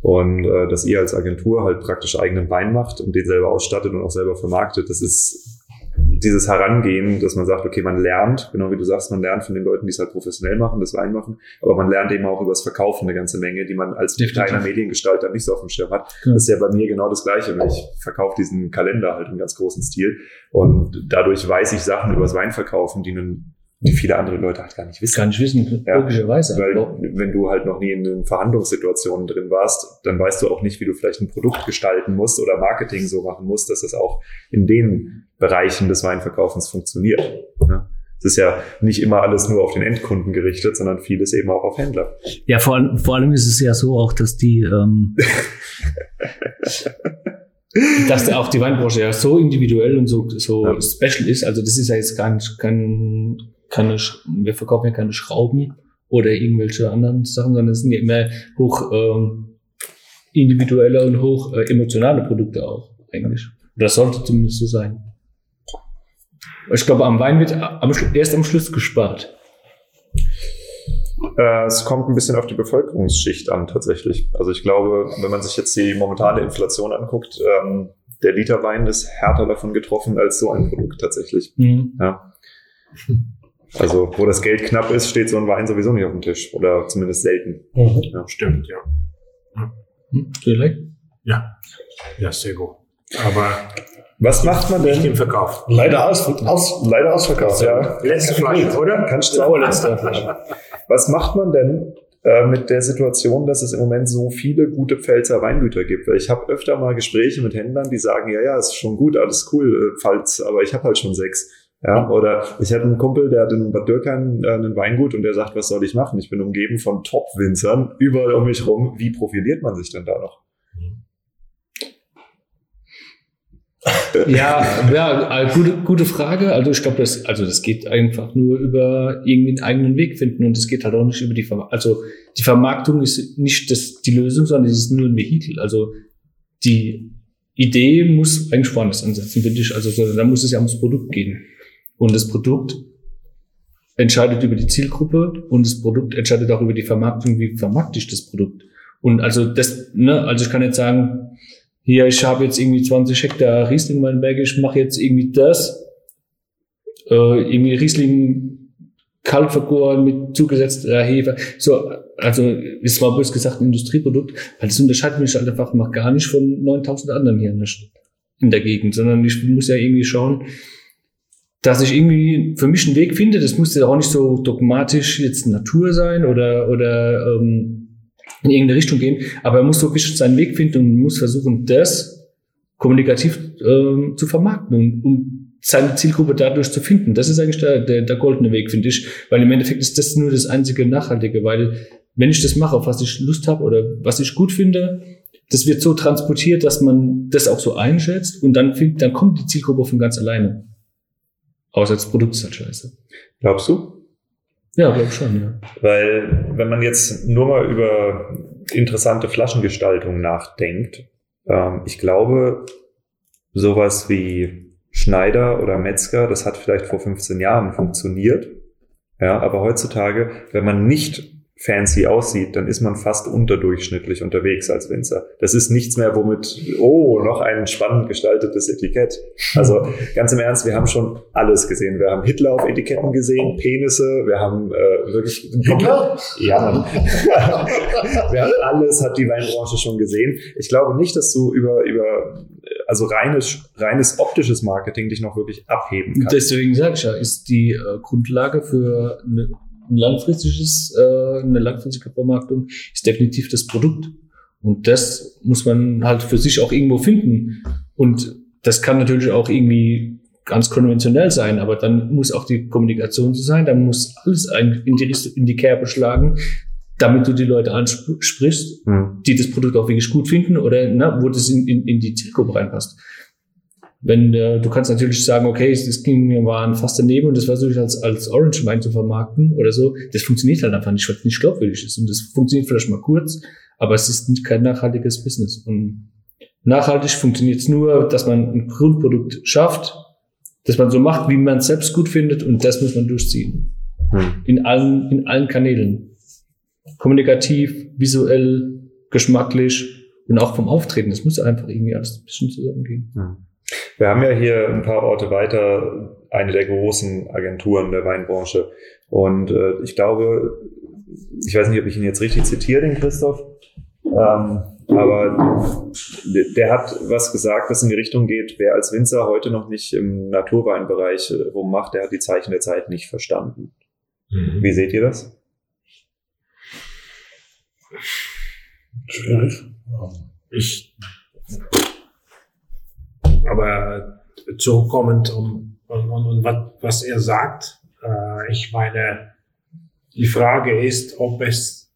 Und äh, dass ihr als Agentur halt praktisch eigenen Wein macht und den selber ausstattet und auch selber vermarktet, das ist dieses Herangehen, dass man sagt, okay, man lernt, genau wie du sagst, man lernt von den Leuten, die es halt professionell machen, das Wein machen, aber man lernt eben auch über das Verkaufen eine ganze Menge, die man als Definitiv. kleiner Mediengestalter nicht so auf dem Schirm hat. Ja. Das ist ja bei mir genau das Gleiche. Ich verkaufe diesen Kalender halt im ganz großen Stil und dadurch weiß ich Sachen über das Weinverkaufen, die ein die viele andere Leute halt gar nicht wissen. Gar nicht wissen, Ja. logischerweise. Weil wenn du halt noch nie in den Verhandlungssituationen drin warst, dann weißt du auch nicht, wie du vielleicht ein Produkt gestalten musst oder Marketing so machen musst, dass es auch in den Bereichen des Weinverkaufens funktioniert. Ja. Es ist ja nicht immer alles nur auf den Endkunden gerichtet, sondern vieles eben auch auf Händler. Ja, vor, allem- vor allem ist es ja so auch, dass die, ähm, dass auch die Weinbranche ja so individuell und so, so Ja. special ist. Also das ist ja jetzt gar nicht, kein, keine, wir verkaufen ja keine Schrauben oder irgendwelche anderen Sachen, sondern es sind ja immer hoch ähm, individuelle und hoch äh, emotionale Produkte auch eigentlich. Das sollte zumindest so sein. Ich glaube, am Wein wird am, Schlu- erst am Schluss gespart. Äh, es kommt ein bisschen auf die Bevölkerungsschicht an, tatsächlich. Also ich glaube, wenn man sich jetzt die momentane Inflation anguckt, ähm, der Liter Wein ist härter davon getroffen als so ein Produkt tatsächlich. Mhm. Ja. Also, wo das Geld knapp ist, steht so ein Wein sowieso nicht auf dem Tisch. Oder zumindest selten. Mhm. Stimmt, ja. Hm, vielleicht? Ja, ja, sehr gut. Aber Was macht man nicht denn? im Verkauf. Leider, aus, aus, leider ausverkauft, ja. Letzte Flasche, oder? Kannst du Letzte Flasche. Was macht man denn äh, mit der Situation, dass es im Moment so viele gute Pfälzer Weingüter gibt? Weil ich habe öfter mal Gespräche mit Händlern, die sagen, ja, ja, ist schon gut, alles cool, äh, Pfalz, aber ich habe halt schon sechs. Ja, oder ich hatte einen Kumpel, der hat in Bad Dürkheim äh, einen Weingut und der sagt, was soll ich machen? Ich bin umgeben von Top-Winzern überall um mich rum. Wie profiliert man sich denn da noch? Ja, ja, äh, gute, gute Frage. Also ich glaube, das, also das geht einfach nur über irgendwie einen eigenen Weg finden und es geht halt auch nicht über die Vermarktung. Also die Vermarktung ist nicht das, die Lösung, sondern es ist nur ein Vehikel. Also die Idee muss eigentlich woanders ansetzen, finde ich. Also so, da muss es ja ums Produkt gehen. Und das Produkt entscheidet über die Zielgruppe und das Produkt entscheidet auch über die Vermarktung, wie vermarkte ich das Produkt. Und also das, ne, also ich kann jetzt sagen, hier, ich habe jetzt irgendwie 20 Hektar Riesling in meinem Berg, ich mache jetzt irgendwie das, äh, irgendwie Riesling kalt vergoren mit zugesetzter Hefe. So, also ist mal bös gesagt ein Industrieprodukt, weil das unterscheidet mich halt einfach mal gar nicht von 9000 anderen hier in der Gegend, sondern ich muss ja irgendwie schauen, dass ich irgendwie für mich einen Weg finde. Das muss ja auch nicht so dogmatisch jetzt Natur sein oder, oder ähm, in irgendeine Richtung gehen, aber er muss so ein bisschen seinen Weg finden und muss versuchen, das kommunikativ ähm, zu vermarkten und, und seine Zielgruppe dadurch zu finden. Das ist eigentlich der, der, der goldene Weg, finde ich, weil im Endeffekt ist das nur das einzige Nachhaltige, weil wenn ich das mache, auf was ich Lust habe oder was ich gut finde, das wird so transportiert, dass man das auch so einschätzt und dann, dann kommt die Zielgruppe von ganz alleine. Außer das Produkt ist halt scheiße. Glaubst du? Ja, glaube schon, ja. Weil, wenn man jetzt nur mal über interessante Flaschengestaltung nachdenkt, ähm, ich glaube, sowas wie Schneider oder Metzger, das hat vielleicht vor 15 Jahren funktioniert. Ja, aber heutzutage, wenn man nicht fancy aussieht, dann ist man fast unterdurchschnittlich unterwegs als Winzer. Das ist nichts mehr, womit, oh, noch ein spannend gestaltetes Etikett. Also ganz im Ernst, wir haben schon alles gesehen. Wir haben Hitler auf Etiketten gesehen, Penisse, wir haben äh, wirklich Hitler? ja. Wir haben alles, hat die Weinbranche schon gesehen. Ich glaube nicht, dass du über, über also reines, reines optisches Marketing dich noch wirklich abheben kannst. Deswegen sage ich ja, ist die äh, Grundlage für eine, ein langfristiges, äh, eine langfristige Vermarktung ist definitiv das Produkt. Und das muss man halt für sich auch irgendwo finden. Und das kann natürlich auch irgendwie ganz konventionell sein, aber dann muss auch die Kommunikation so sein, dann muss alles ein- in die, in die Kerbe schlagen, damit du die Leute ansprichst, Hm. die das Produkt auch wirklich gut finden oder na, wo das in, in, in die Zielgruppe reinpasst. Wenn äh, du kannst natürlich sagen, okay, es, es ging mir mal fast daneben und das versuche ich als, als Orange Wein zu vermarkten oder so. Das funktioniert halt einfach nicht, weil es nicht glaubwürdig ist. Und das funktioniert vielleicht mal kurz, aber es ist nicht kein nachhaltiges Business. Und nachhaltig funktioniert es nur, dass man ein Grundprodukt schafft, dass man so macht, wie man es selbst gut findet und das muss man durchziehen. Hm. In allen, in allen Kanälen. Kommunikativ, visuell, geschmacklich und auch vom Auftreten. Das muss einfach irgendwie alles ein bisschen zusammengehen. Wir haben ja hier ein paar Orte weiter eine der großen Agenturen der Weinbranche. Und äh, ich glaube, ich weiß nicht, ob ich ihn jetzt richtig zitiere, den Christoph. Ähm, Aber der hat was gesagt, was in die Richtung geht, wer als Winzer heute noch nicht im Naturweinbereich äh, rummacht, der hat die Zeichen der Zeit nicht verstanden. Mhm. Wie seht ihr das? Schwierig. Ich, aber zurückkommend um, um, um, um was, was er sagt, äh, ich meine, die Frage ist, ob es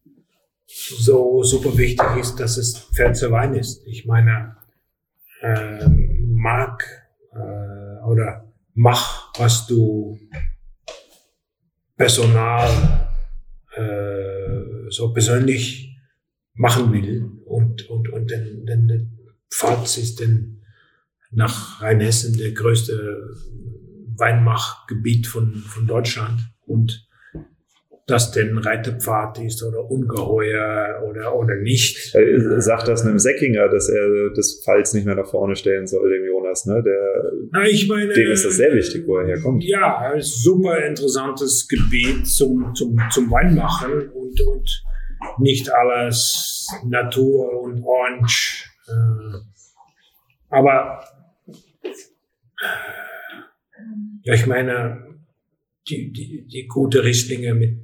so super wichtig ist, dass es Pfälzer Wein ist. Ich meine, äh, mag äh, oder mach, was du personal äh, so persönlich machen will und und und denn, denn der Pfalz ist denn nach Rheinhessen der größte Weinmachgebiet von von Deutschland und das denn Reiterpfad ist oder Ungeheuer oder oder nicht. Er sagt das einem Säckinger, dass er das Pfalz nicht mehr nach vorne stellen soll, dem Jonas. Ne? Der, Na, ich meine, dem ist das sehr wichtig, wo er herkommt. Ja, super interessantes Gebiet zum, zum, zum Weinmachen und, und nicht alles Natur und Orange. Äh, aber ja, ich meine, die, die, die gute Rieslinge mit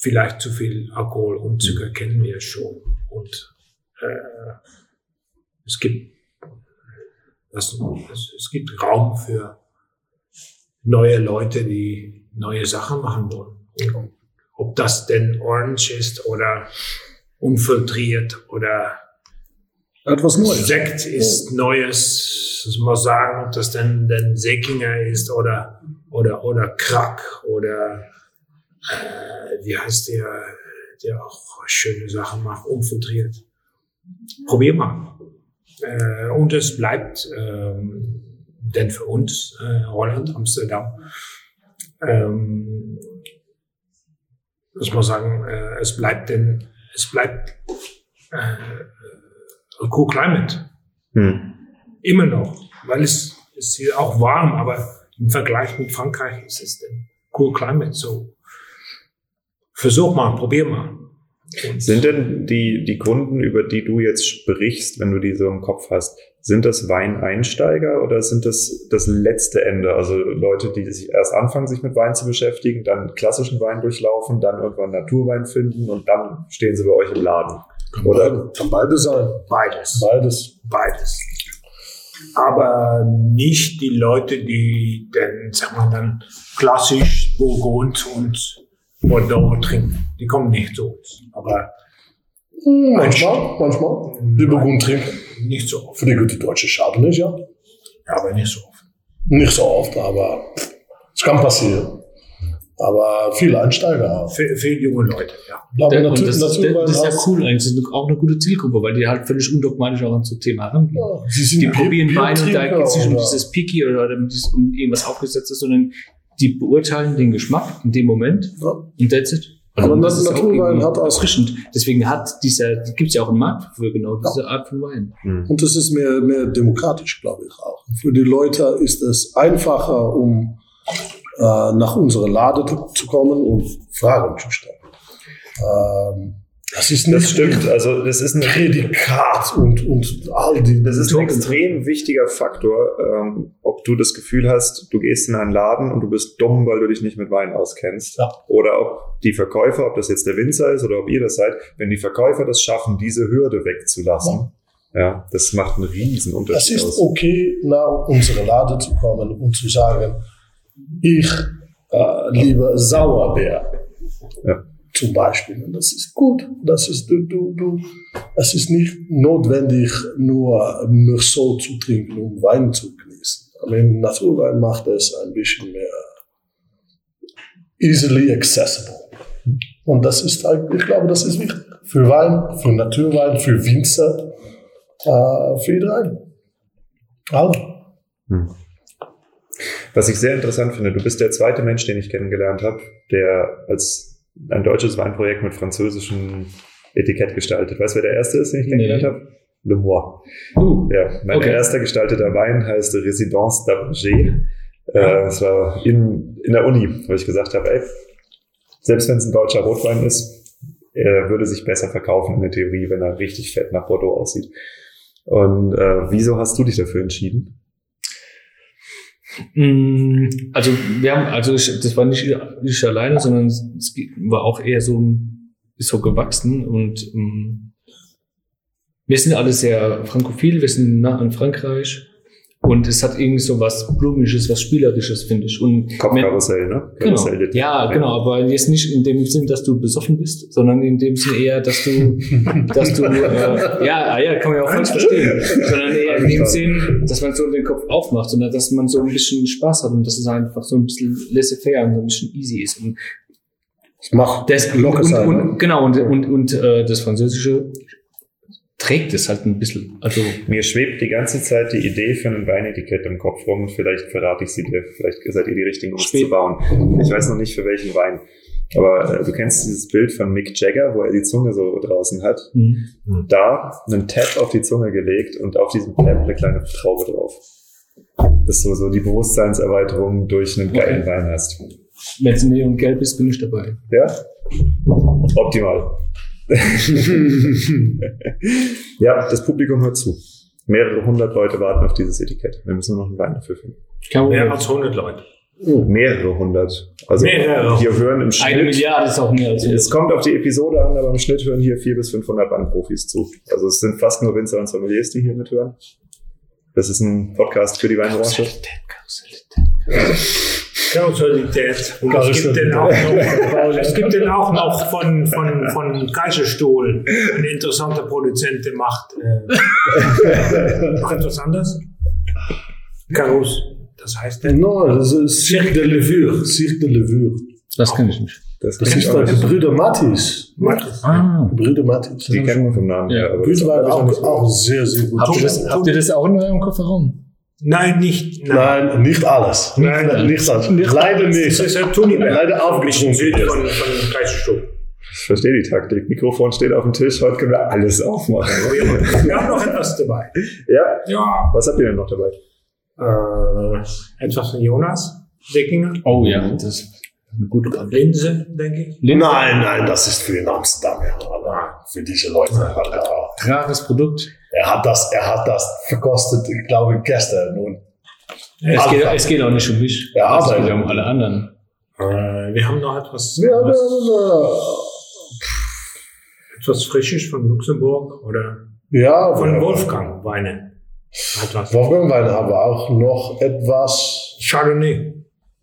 vielleicht zu viel Alkohol und Zucker kennen wir schon. Und äh, es gibt das, es, es gibt Raum für neue Leute, die neue Sachen machen wollen. Und ob das denn Orange ist oder unfiltriert oder Etwas Neues. Sekt ist Neues. Das muss sagen, ob das denn, denn Säckinger ist oder, oder, oder Krack oder, äh, wie heißt der, der auch schöne Sachen macht, unfiltriert. Probier mal. Äh, und es bleibt, ähm, denn für uns, äh, Holland, Amsterdam, ähm, muss man sagen, äh, es bleibt denn, es bleibt äh, ein cool Climate. Hm. Immer noch, weil es ist hier auch warm, aber im Vergleich mit Frankreich ist es ein cool Climate. So, versuch mal, probier mal. Und Sind denn die, die Kunden, über die du jetzt sprichst, wenn du die so im Kopf hast, sind das Weineinsteiger oder sind das das letzte Ende? Also Leute, die sich erst anfangen, sich mit Wein zu beschäftigen, dann klassischen Wein durchlaufen, dann irgendwann Naturwein finden und dann stehen sie bei euch im Laden. Kann, Oder- beide, kann beides sein. beides. Beides. beides. Aber nicht die Leute, die dann, sagen wir dann, klassisch Burgund und Bordeaux trinken. Die kommen nicht zu uns. Aber Manchmal, manchmal. Die Burgund trinken. nicht so oft. Für die gute deutsche Chardonnay, ja. Ja, aber nicht so oft. Nicht so oft, aber es kann passieren. Aber viele Einsteiger. Für, für junge Leute, ja. Aber und natürlich, das, ist- Naturwein das ist ja cool eigentlich. Das ist auch eine gute Zielgruppe, weil die halt völlig undogmatisch auch an so Thema herangehen. Ja, Die Bier- probieren Wein und da geht es nicht um dieses Picky oder, oder um dieses- um irgendwas Aufgesetztes, sondern die beurteilen den Geschmack in dem Moment Ja. und that's it. Aber Und das ist auch Naturwein hat als- erfrischend. Deswegen hat dieser, gibt es ja auch einen Markt für genau diese Art von Wein. Hm. Und es ist mehr, mehr demokratisch, glaube ich auch. Für die Leute ist es einfacher, um äh, nach unserer Lade zu, zu kommen und Fragen zu stellen. Ähm, das ist nicht Das stimmt. Also das ist ein, Prädikat und, und all die. das ist ein extrem wichtiger Faktor, ähm, ob du das Gefühl hast, du gehst in einen Laden und du bist dumm, weil du dich nicht mit Wein auskennst. Ja. Oder ob die Verkäufer, ob das jetzt der Winzer ist oder ob ihr das seid, wenn die Verkäufer das schaffen, diese Hürde wegzulassen, ja, das macht einen riesen Es Unterschied ist aus. okay, nach unserer Lade zu kommen und zu sagen, ich äh, liebe Sauerbeer. Ja. Zum Beispiel. Und das ist gut. Das ist, du, du, du, es ist nicht notwendig, nur Meursault zu trinken, um Wein zu genießen. Aber im Naturwein macht es ein bisschen mehr easily accessible. Und das ist eigentlich, ich glaube, das ist wichtig. Für Wein, für Naturwein, für Winzer, für jedereen. Alle. Hm. Was ich sehr interessant finde, du bist der zweite Mensch, den ich kennengelernt habe, der als ein deutsches Weinprojekt mit französischem Etikett gestaltet. Weißt du, wer der erste ist, den ich kennengelernt Nee. habe? Le Moi. Uh, Ja, mein Okay. erster gestalteter Wein heißt Résidence d'Abrégé. Äh, das war in, in der Uni, wo ich gesagt habe, ey, selbst wenn es ein deutscher Rotwein ist, er würde sich besser verkaufen in der Theorie, wenn er richtig fett nach Bordeaux aussieht. Und äh, wieso hast du dich dafür entschieden? Mm, Also wir haben, also ich, das war nicht ich alleine, sondern es war auch eher so, ist so gewachsen und ähm, wir sind alle sehr frankophil, wir sind nah an Frankreich und es hat irgendwie so was Blumisches, was Spielerisches, finde ich. Und Kopfkarussell, ne? Genau. Karussell Ja, genau, aber jetzt nicht in dem Sinn, dass du besoffen bist, sondern in dem Sinn eher, dass du, dass du, äh, ja, ah ja, kann man ja auch falsch verstehen, sondern eher in dem Sinn, dass man so den Kopf aufmacht, sondern dass man so ein bisschen Spaß hat und dass es einfach so ein bisschen laissez-faire und so ein bisschen easy ist. Und Ich mach das, locker und, und, ne? und, genau, und, und, und äh, das Französische trägt es halt ein bisschen. Also, Mir schwebt die ganze Zeit die Idee für ein Weinetikett im Kopf rum. Vielleicht verrate ich sie dir. Vielleicht seid ihr die Richtigen, um es zu bauen. Ich weiß noch nicht für welchen Wein. Aber äh, du kennst dieses Bild von Mick Jagger, wo er die Zunge so draußen hat. mhm. Da einen Tab auf die Zunge gelegt und auf diesem Tab eine kleine Traube drauf. Das ist so, so die Bewusstseinserweiterung durch einen geilen Okay. Wein hast. wenn es neongelb ist, bin ich dabei. Ja? Optimal. ja, das Publikum hört zu. Mehrere hundert Leute warten auf dieses Etikett. Wir müssen nur noch einen Wein dafür finden. Mehr als 100 Leute. Mehrere hundert. Also Mehrere. hier hören im Eine Schnitt. Milliarde ist auch mehr als Es kommt auf die Episode an, aber im Schnitt hören hier vier bis 500 Weinprofis zu. Also es sind fast nur Winzer und Sommeliers, die hier mithören. Das ist ein Podcast für die Weinbranche. Kausalität. Und es gibt den auch noch, es gibt den auch noch von, von, von Kaiserstuhl. Ein interessanter Produzent, der macht, äh, macht etwas anders. Karus. Das heißt der. No, das ist Cirque de Levure. Cirque de Levure. Das kann ich nicht. Das, Das kenn ist bei nicht. Gebrüder Mattis. Ah. Gebrüder Mattis. Die kennen wir vom Namen. Ja. Gebrüder waren das auch, auch sehr, sehr gut. Habt ihr, das, habt ihr das auch in eurem Kofferraum? Nein, nicht. Nein. Nein, nicht alles. Nein, nein. nicht alles. Leider Das nicht. ist ein Tuniberg. Leider aufgeschrieben. Süd von, von. Ich verstehe die Taktik. Mikrofon steht auf dem Tisch. Heute können wir alles aufmachen. Wir haben noch etwas dabei. ja? Ja. Was habt ihr denn noch dabei? Äh, etwas von Jonas Deckinger. Oh ja, das ist eine gute Karte. Linse, denke ich. Linse. Nein, nein, das ist für in Amsterdam. Für diese Leute. Rares Produkt. Er hat das, er hat das verkostet, ich glaube, gestern. Und Es geht, es geht auch nicht um mich. Ja, es aber- geht um alle anderen. Äh, wir haben noch etwas, ja, etwas, ja, etwas Frisches von Luxemburg oder ja, von ja. Wolfgang Weine. Etwas. Wolfgang Wein haben wir auch noch etwas Chardonnay.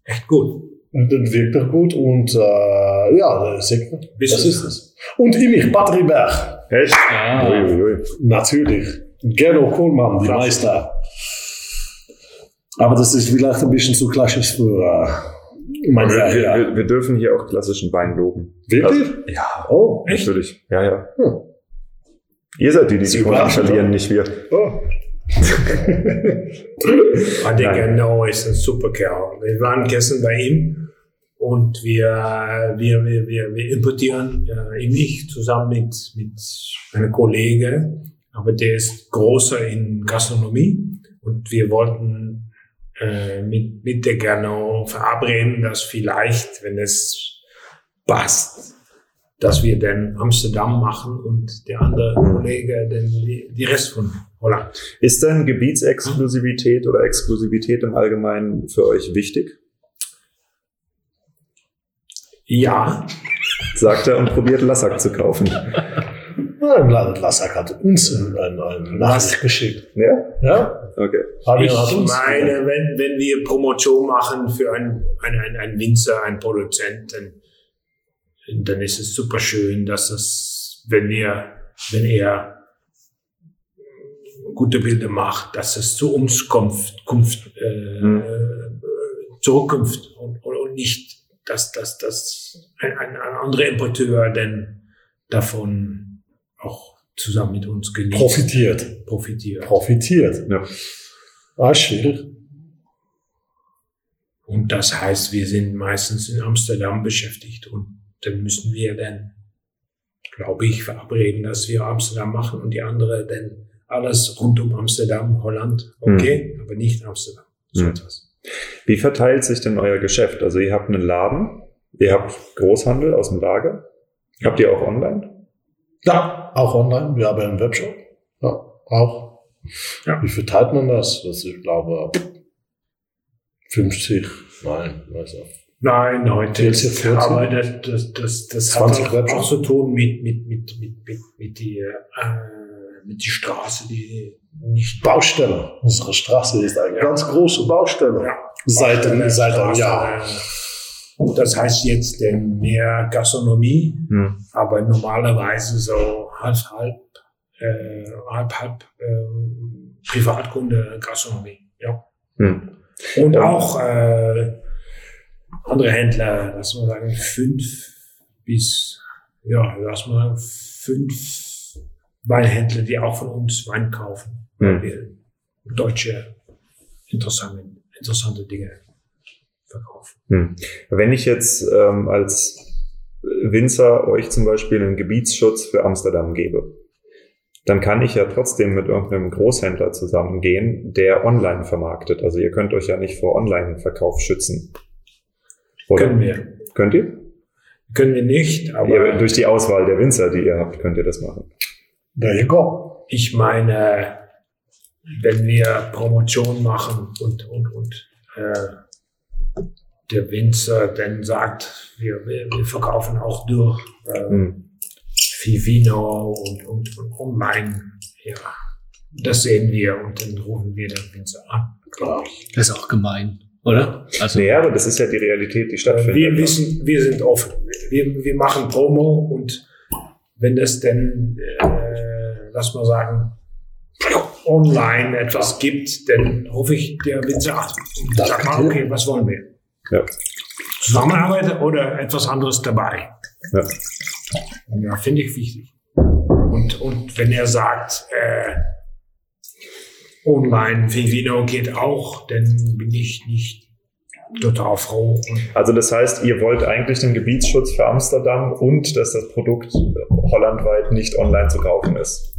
Echt gut. Das wirkt doch gut und äh, ja, sicher. Bist das du- ist es. Und ich, Patrick Berg. Echt? Ah. Uiuiui. Natürlich. Gerdo Kohlmann, die Meister. Aber das ist vielleicht ein bisschen zu klassisch für äh, mein Wir, wir, Ja. wir, wir dürfen hier auch klassischen Wein loben. Wirklich? Also, ja, Oh, Echt? natürlich. Ja, ja. Hm. Ihr seid die, die die verlieren, oder? nicht wir. oh. Ah, der Nein. Gernot ist ein super Kerl. Wir waren gestern bei ihm und wir, wir, wir, wir, wir importieren äh, ihm nicht zusammen mit, mit einem Kollegen, aber der ist großer in Gastronomie und wir wollten äh, mit, mit der Gernot verabreden, dass vielleicht, wenn es passt, dass wir dann Amsterdam machen und der andere Kollege dann die, die Rest von Holland. Ist denn Gebietsexklusivität oder Exklusivität im Allgemeinen für euch wichtig? Ja, Sagt er und probiert Lassack zu kaufen. Nein, Lassak hat uns ein, ein, ein Nachricht geschickt. Ja? Ja? Okay. Ich hat uns. meine, wenn, wenn wir Promotion machen für einen ein, ein, ein Winzer, einen Produzenten, dann ist es super schön, dass es, wenn wir, wenn er gute Bilder macht, dass es zu uns kommt, kommt äh, zurückkommt und, und, und nicht, dass, dass, dass ein, ein, ein anderer Importeur denn davon auch zusammen mit uns genießt, Profitiert. profitiert. Profitiert. Ja. Ah, schwierig. Und das heißt, wir sind meistens in Amsterdam beschäftigt und dann müssen wir dann, glaube ich, verabreden, dass wir Amsterdam machen und die andere dann alles rund um Amsterdam, Holland, okay, aber nicht Amsterdam. So Hm. etwas. Wie verteilt sich denn euer Geschäft? Also ihr habt einen Laden, ihr habt Großhandel aus dem Lager Habt ihr auch online? Ja, auch online. Wir haben einen Webshop. Ja, auch. Ja. Wie viel teilt man das? Das ich glaube 50. Nein, weiß nicht. Nein, heute. 14, 14. Aber das, das, das, das 20 hat auch, Webshops. auch zu tun mit, mit, mit, mit, mit, mit, die, äh, mit die Straße, die nicht Baustelle. Unsere Straße ist eine ganz große Baustelle. Ja. Seit, Baustelle, seit einem Jahr. Das heißt jetzt denn mehr Gastronomie, Hm. aber normalerweise so halb, halb, äh, halb, halb äh, Privatkunde Gastronomie. Ja. Hm. Und Ja. auch äh, andere Händler, lass mal sagen, fünf bis, ja, lass mal sagen, fünf Weinhändler, die auch von uns Wein kaufen. Hm. Wir deutsche interessante, interessante Dinge verkaufen. Hm. Wenn ich jetzt ähm, als Winzer euch zum Beispiel einen Gebietsschutz für Amsterdam gebe, dann kann ich ja trotzdem mit irgendeinem Großhändler zusammengehen, der online vermarktet. Also ihr könnt euch ja nicht vor Online-Verkauf schützen. Oder? Können wir. Könnt ihr? Können wir nicht, aber ihr? Durch die Auswahl der Winzer, die ihr habt, könnt ihr das machen. There you go. ich meine, wenn wir Promotion machen und, und, und äh, der Winzer dann sagt, wir, wir, wir verkaufen auch durch äh, Hm. Vivino und, und, und online. Ja, das sehen wir und dann rufen wir den Winzer an, glaube ich. Das ist auch gemein, oder? Also, Nee, aber das ist ja die Realität, die stattfindet. Wir wissen, wir sind offen. Wir, wir machen Promo und wenn es denn, äh, lass mal sagen, online etwas gibt, dann rufe ich der Winzer und sag mal, okay, was wollen wir? Ja. Zusammenarbeiten oder etwas anderes dabei? Ja. Ja, finde ich wichtig. Und, und wenn er sagt, äh, online Vivino geht auch, dann bin ich nicht total froh. Also das heißt, ihr wollt eigentlich den Gebietsschutz für Amsterdam und dass das Produkt hollandweit nicht online zu kaufen ist.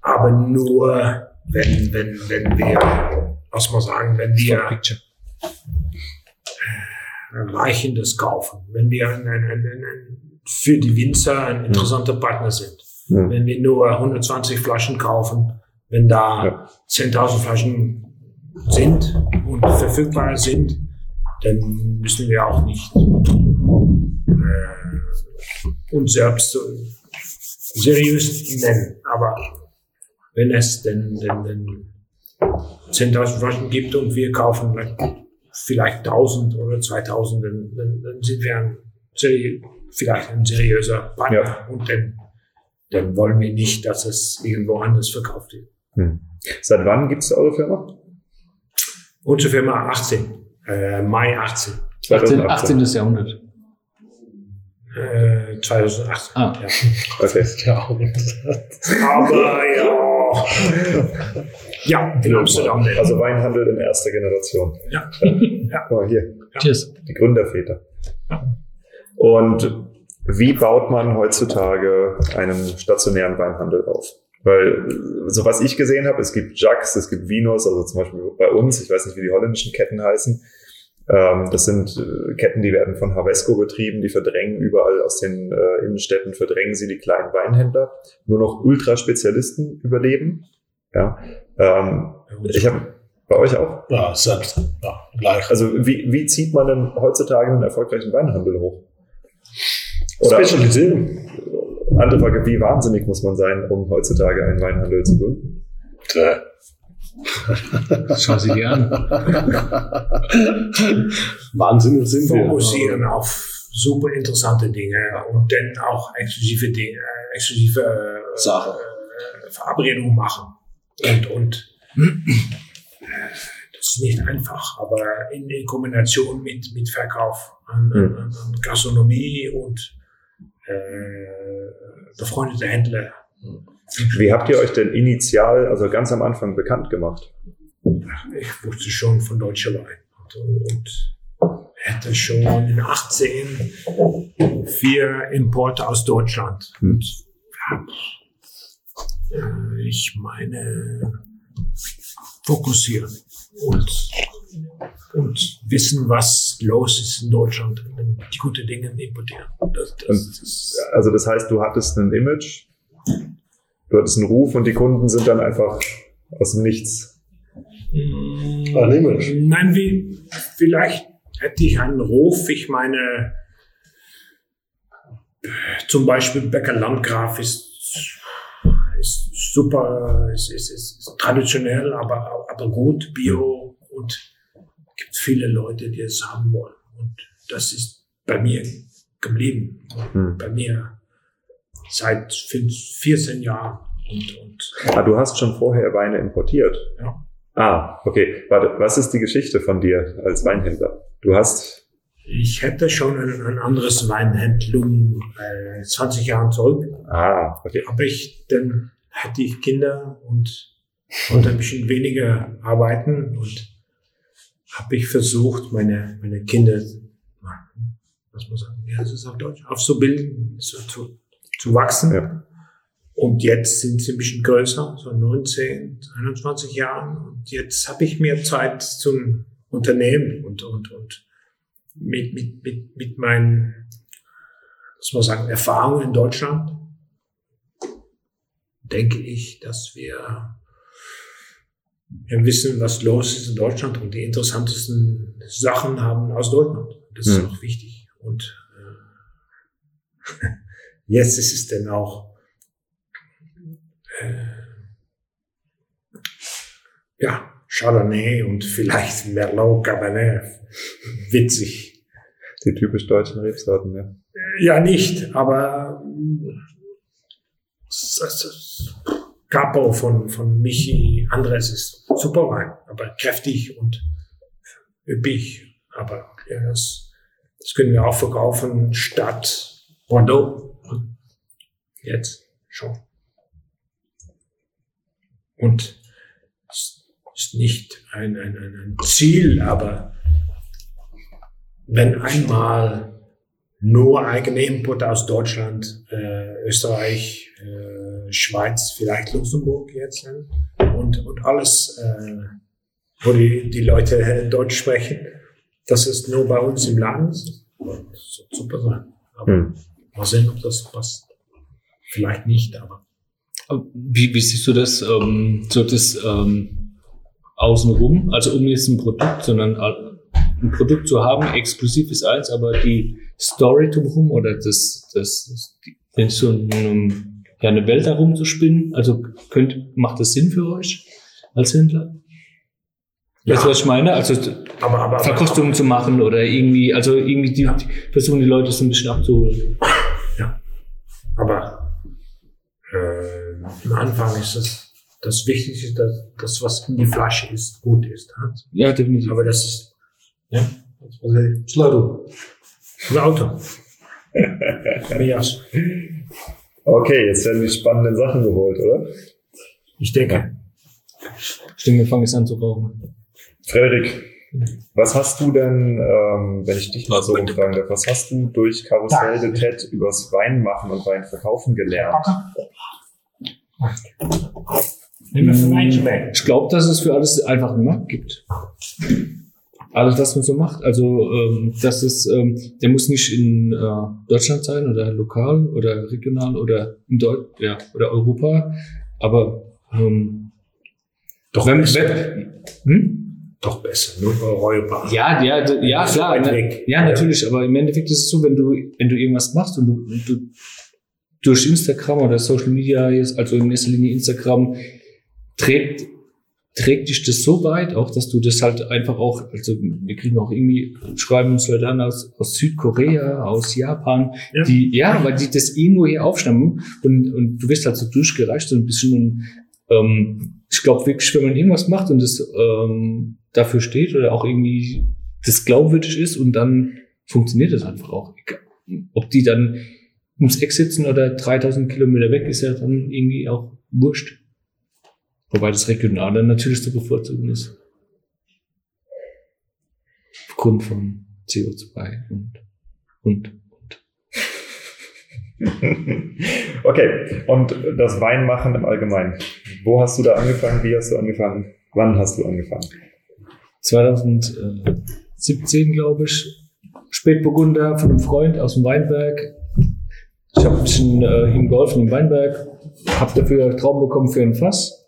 aber nur, wenn, wenn, wenn wir, was man sagen, wenn wir. Reichendes kaufen, wenn wir ein, ein, ein, ein, ein, für die Winzer ein interessanter Partner sind. Hm. Wenn wir nur 120 Flaschen kaufen, wenn da Ja. 10.000 Flaschen sind und verfügbar sind, dann müssen wir auch nicht äh, uns selbst so seriös nennen. Aber wenn es denn, denn, denn 10.000 Flaschen gibt und wir kaufen vielleicht 1.000 oder 2.000, dann, dann, dann sind wir ein vielleicht ein seriöser Partner. Ja. Und dann, dann wollen wir nicht, dass es irgendwo anders verkauft wird. Hm. Seit wann gibt es eure Firma? Unsere Firma 18, äh, Mai 18, 18, 18. Jahrhundert. äh, 2018. Ah. Ja. Okay. Ja, und Aber ja, ja, in Amsterdam. Also Weinhandel in erster Generation. Ja. Ja. Mal hier, Cheers. die Gründerväter. Und wie baut man heutzutage einen stationären Weinhandel auf? Weil, so was ich gesehen habe, es gibt Jacques, es gibt Vinos, also zum Beispiel bei uns, ich weiß nicht, wie die holländischen Ketten heißen. Ähm, das sind äh, Ketten, die werden von Havesco betrieben, die verdrängen überall aus den äh, Innenstädten, verdrängen sie die kleinen Weinhändler. Nur noch Ultraspezialisten überleben. Ja. Ähm, ich habe bei euch auch. ja, selbst. Ja, gleich. Also wie, wie zieht man denn heutzutage einen erfolgreichen Weinhandel hoch? Oder Spezialisieren. andere Frage, wie wahnsinnig muss man sein, um heutzutage einen Weinhandel zu gründen? Schau sie dir an. Wahnsinnig sind wir. fokussieren auf super interessante Dinge und dann auch exklusive Dinge, äh, exklusive äh, Sachen. äh, Verabredungen machen. Und, und äh, das ist nicht einfach, aber in, in Kombination mit, mit Verkauf an, an, Mhm. an an Gastronomie und äh, befreundete Händler. Wie habt ihr euch denn initial, also ganz am Anfang bekannt gemacht? Ich wusste schon von deutscher Wein und, und hätte schon in 18 vier Importe aus Deutschland. Hm. Äh, ich meine fokussieren und, und wissen, was los ist in Deutschland und die gute Dinge importieren. Das, das, das, also das heißt, du hattest ein Image, du hattest einen Ruf und die Kunden sind dann einfach aus dem Nichts. Mm, ein Image? Nein, wie, vielleicht hätte ich einen Ruf. Ich meine, zum Beispiel Bäcker Landgraf ist, ist super, ist, ist, ist traditionell, aber, aber gut, bio und gibt viele Leute, die es haben wollen. Und das ist bei mir geblieben. Hm. Bei mir seit 14 Jahren. Und, und ah, du hast schon vorher Weine importiert? Ja. Ah, okay. Warte, was ist die Geschichte von dir als Weinhändler? Du hast ich hätte schon ein, ein anderes Weinhändlung äh, 20 Jahren zurück. Ah, okay. Aber ich, dann hatte ich Kinder und konnte ein bisschen weniger arbeiten und habe ich versucht, meine, meine Kinder, was muss sagen, wie heißt es auf Deutsch, aufzubilden, so zu, zu wachsen. Ja. Und jetzt sind sie ein bisschen größer, so 19, 21 Jahren. Und jetzt habe ich mehr Zeit zum Unternehmen und, und, und mit, mit, mit, mit meinen, muss man sagen, Erfahrungen in Deutschland denke ich, dass wir, wir wissen, was los ist in Deutschland und die interessantesten Sachen haben aus Deutschland. Das ist mhm. auch wichtig. Und äh, jetzt ist es dann auch äh, ja, Chardonnay und vielleicht Merlot, Cabernet. Witzig. Die typisch deutschen Rebsorten, ja. Ja, nicht, aber Capo von, von Michi Andres ist super Wein, aber kräftig und üppig. Aber ja, das, das können wir auch verkaufen statt Bordeaux. Jetzt schon. Und ist nicht ein, ein, ein Ziel, aber wenn einmal nur eigene Input aus Deutschland, äh, Österreich, äh, Schweiz, vielleicht Luxemburg jetzt und, und alles, äh, wo die, die Leute Deutsch sprechen, das ist nur bei uns im Laden. Das wird super sein. Aber hm. Mal sehen, ob das passt. Vielleicht nicht, aber. Wie, wie siehst du das? Ähm, so das ähm außenrum, also um jetzt ein Produkt, sondern ein Produkt zu haben, exklusiv ist eins, aber die Story drumherum oder das, das, wenn so ein, ja, eine Welt darum zu spinnen, also könnt, macht das Sinn für euch als Händler? Ja. Weißt du, was ich meine? Also aber, aber, Verkostungen zu machen oder irgendwie, also irgendwie die, die, versuchen die Leute so ein bisschen abzuholen. Aber äh, am Anfang ist es das Wichtigste ist, dass das, was in die Flasche ist, gut ist. Ja, definitiv. Aber das ist, ja, das Auto. Das Auto. okay, jetzt werden die spannenden Sachen geholt, oder? Ich denke. Stimmt, wir fangen jetzt an zu rauchen. Frederik, was hast du denn, ähm, wenn ich dich mal so umfragen darf, was hast du durch Karussell de Tet übers Weinmachen und Weinverkaufen gelernt? Ich glaube, dass es für alles einfach einen Markt gibt. Alles, was man so macht. Also, ähm, das ist, ähm, der muss nicht in äh, Deutschland sein oder lokal oder regional oder in Deutsch, ja, oder Europa. Aber ähm, doch wenn, wenn, hm? Doch besser, nur Europa. Ja, ja, ja, klar. Ne, ja, natürlich. Aber im Endeffekt ist es so, wenn du, wenn du irgendwas machst und du, du durch Instagram oder Social Media jetzt, also in erster Linie Instagram, trägt, trägt dich das so weit, auch dass du das halt einfach auch, also wir kriegen auch irgendwie, schreiben uns Leute an aus, aus Südkorea, aus Japan, ja. die, ja, weil die das irgendwo hier aufschnappen und, und du wirst halt so durchgereicht, so ein bisschen, ähm, ich glaube wirklich, wenn man irgendwas macht und das ähm, dafür steht oder auch irgendwie das glaubwürdig ist und dann funktioniert das einfach auch. Ob die dann ums Eck sitzen oder 3000 Kilometer weg, ist ja dann irgendwie auch wurscht. Wobei das Regionale natürlich zu bevorzugen ist. Aufgrund von CO2 und, und, und. okay, und das Weinmachen im Allgemeinen. Wo hast du da angefangen? Wie hast du angefangen? Wann hast du angefangen? 2010 17, glaube ich. Spätburgunder von einem Freund aus dem Weinberg. Ich habe ein bisschen äh, ihm geholfen im Weinberg, habe dafür Trauben bekommen für ein Fass.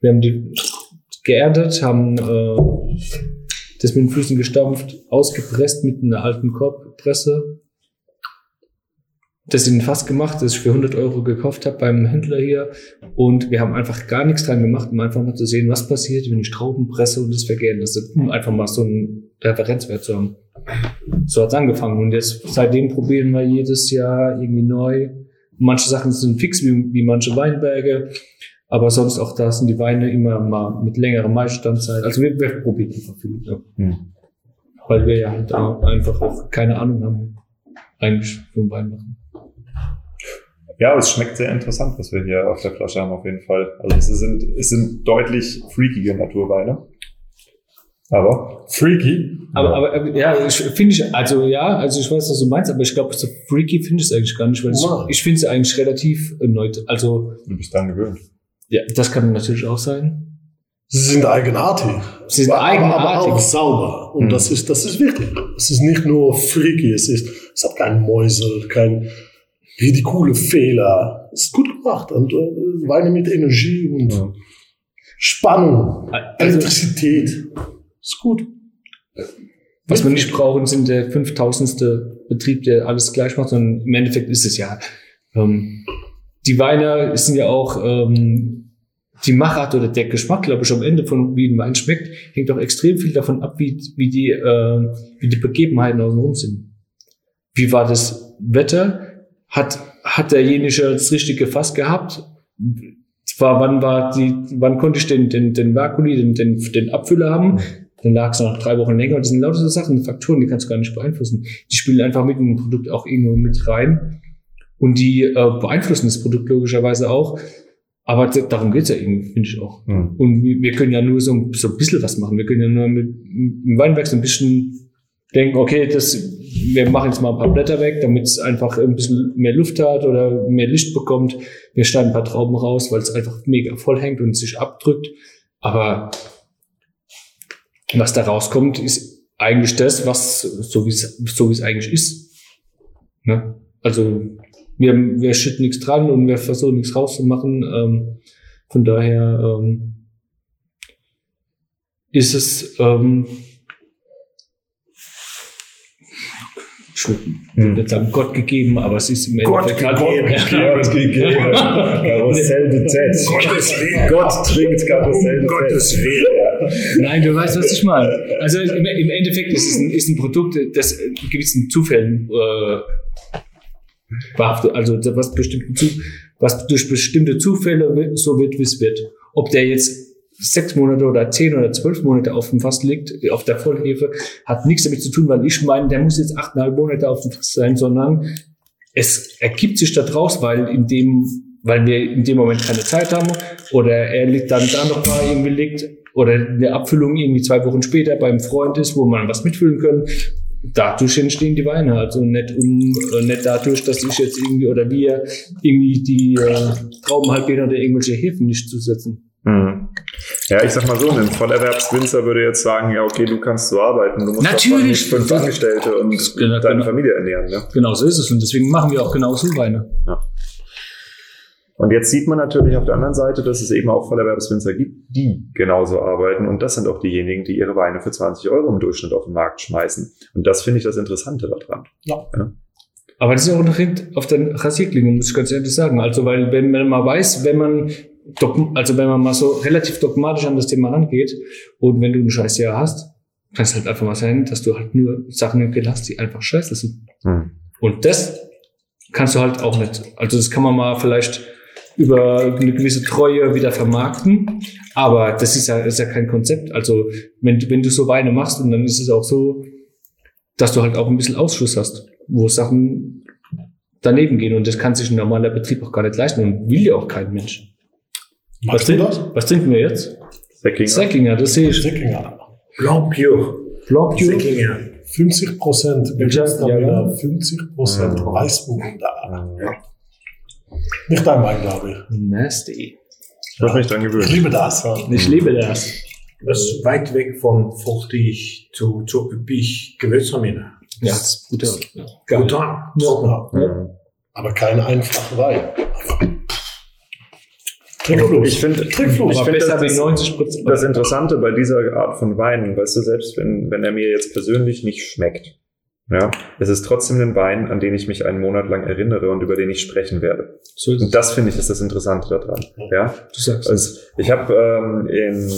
Wir haben die geerntet, haben äh, das mit den Füßen gestampft, ausgepresst mit einer alten Korbpresse. Das in ein Fass gemacht, das ich für 100 Euro gekauft habe beim Händler hier. Und wir haben einfach gar nichts dran gemacht, um einfach mal zu sehen, was passiert, wenn ich Trauben presse und das vergären lasse. Um einfach mal so einen Referenzwert zu haben. So hat's angefangen. Und jetzt seitdem probieren wir jedes Jahr irgendwie neu. Manche Sachen sind fix, wie, wie manche Weinberge. Aber sonst auch da sind die Weine immer mal mit längerer Maistandzeit. Also wir, wir probieren einfach viel. Ja. Hm. Weil wir ja halt da einfach auch keine Ahnung haben, eigentlich vom Wein machen. Ja, aber es schmeckt sehr interessant, was wir hier auf der Flasche haben, auf jeden Fall. Also es sind, es sind deutlich freakige Naturweine. Aber Freaky. Aber, aber äh, ja, ich finde ich, also ja, also ich weiß, was du meinst, aber ich glaube, so freaky finde ich es eigentlich gar nicht, weil Wow. ich, ich finde es eigentlich relativ erneut. Also, du bist dann gewöhnt. ja, das kann natürlich auch sein. Sie sind eigenartig. Sie sind aber, eigenartig. Aber auch sauber. Und Mhm. das ist, das ist wichtig. Es ist nicht nur freaky. Es ist, es hat kein Mäusel, kein ridikule Fehler. Ist gut gemacht. Und äh, Weine mit Energie und Ja. Spannung, Also, Elektrizität. Ist gut. was wir nicht brauchen, sind der 5000. Betrieb, der alles gleich macht, sondern im Endeffekt ist es ja, ähm, die Weine sind ja auch, ähm, die Machart oder der Geschmack, glaube ich, am Ende von wie ein Wein schmeckt, hängt auch extrem viel davon ab, wie, wie die, äh, wie die Begebenheiten außenrum sind. Wie war das Wetter? Hat, hat derjenige das richtige Fass gehabt? Zwar, wann war die, wann konnte ich den, den, den Vakuli, den, den, den Abfüller haben? Dann lag es noch drei Wochen länger. Und das sind lauter so Sachen, Faktoren, die kannst du gar nicht beeinflussen. Die spielen einfach mit in ein Produkt auch irgendwo mit rein. Und die äh, beeinflussen das Produkt logischerweise auch. Aber darum geht's ja irgendwie, finde ich auch. Hm. Und wir können ja nur so, ein- so ein bisschen was machen. Wir können ja nur mit im Weinberg so ein bisschen denken, okay, das, wir machen jetzt mal ein paar Blätter weg, damit es einfach ein bisschen mehr Luft hat oder mehr Licht bekommt. Wir schneiden ein paar Trauben raus, weil es einfach mega voll hängt und sich abdrückt. Aber was da rauskommt, ist eigentlich das, was so wie es so wie es eigentlich ist. Ne? Also wir, wir schütten nichts dran und wir versuchen nichts rauszumachen. Ähm, von daher ähm, ist es ähm, ich würde nicht sagen Gott gegeben, aber es ist im Endeffekt halt Gott gegeben. Karussell de Tête. Gottes Willen. Gott trinkt Karussell de Gottes Willen. Nein, du weißt, was ich meine. Also im, im Endeffekt ist es ein, ist ein Produkt, das in gewissen Zufällen äh, behaftet, also was bestimmten Zu, was durch bestimmte Zufälle so wird, wie es wird. Ob der jetzt sechs Monate oder zehn oder zwölf Monate auf dem Fass liegt, auf der Vollhefe, hat nichts damit zu tun, weil ich meine, der muss jetzt achteinhalb Monate auf dem Fass sein, sondern es ergibt sich da draus, weil in dem, weil wir in dem Moment keine Zeit haben oder er liegt dann da noch mal irgendwie liegt oder eine Abfüllung irgendwie zwei Wochen später beim Freund ist, wo man was mitfüllen können. Dadurch entstehen die Weine, also nicht um, äh, nicht dadurch, dass ich jetzt irgendwie oder wir irgendwie die äh, Trauben halt gehen oder irgendwelche Hefen nicht zusetzen. Mhm. Ja, ich sag mal so, ein Vollerwerbswinzer würde jetzt sagen, ja, okay, du kannst so arbeiten, du musst Natürlich. fünf Angestellte und Genau, deine genau. Familie ernähren. Ne? Genau so ist es und deswegen machen wir auch genau so Weine. Und jetzt sieht man natürlich auf der anderen Seite, dass es eben auch Vollerwerbswinzer gibt, die genauso arbeiten. Und das sind auch diejenigen, die ihre Weine für 20 Euro im Durchschnitt auf den Markt schmeißen. Und das finde ich das Interessante daran. Aber das ist ja auch noch hint auf den Rasierklinge, muss ich ganz ehrlich sagen. Also, weil wenn man mal weiß, wenn man also wenn man mal so relativ dogmatisch an das Thema rangeht und wenn du ein scheiß Jahr hast, kann es halt einfach mal sein, dass du halt nur Sachen im Keller hast, die einfach scheiße sind. Hm. Und das kannst du halt auch nicht. Also das kann man mal vielleicht über eine gewisse Treue wieder vermarkten, aber das ist ja, ist ja kein Konzept. Also wenn, du- wenn du so Weine machst und dann ist es auch so, dass du halt auch ein bisschen Ausschuss hast, wo Sachen daneben gehen und das kann sich ein normaler Betrieb auch gar nicht leisten und will ja auch kein Mensch. Was, du das? was trinken wir jetzt? Säckinger. Säckinger, das sehe ich. Säckinger. Blanc Pure. Blanc Pure. Säckinger. 50 Prozent. Ja, ja. 50 Prozent Ja. Weißburgunder. Ja. Nicht dein Wein, glaube ich. Nasty. Ich würde mich dran Ich gewöhnen. liebe das. Ja. Ich liebe das. Das ist weit weg von fruchtig zu, zu üppig Gewürztraminer. Ja, das ist. Ja. Brutal. Ja. Aber kein einfacher Wein. Trinkfluss. Ich finde, Trinkfluss. ich finde, das, wie 90 Prozent. das Interessante bei dieser Art von Wein, weißt du, selbst wenn, wenn er mir jetzt persönlich nicht schmeckt, ja, es ist trotzdem ein Wein, an den ich mich einen Monat lang erinnere und über den ich sprechen werde. So ist Und das finde ich ist das Interessante daran. Ja, Du sagst. also ich habe ähm, in,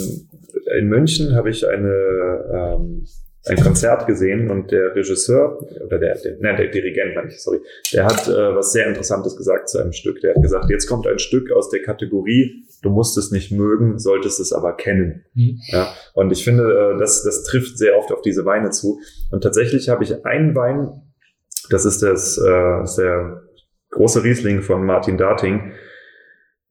in München habe ich eine ähm, ein Konzert gesehen und der Regisseur oder der, der nein, der Dirigent, meine ich, sorry, der hat äh, was sehr Interessantes gesagt zu einem Stück. Der hat gesagt, jetzt kommt ein Stück aus der Kategorie, du musst es nicht mögen, solltest es aber kennen. Mhm. Ja, und ich finde, äh, das, das trifft sehr oft auf diese Weine zu. Und tatsächlich habe ich einen Wein, das ist das, äh, der große Riesling von Martin Darting.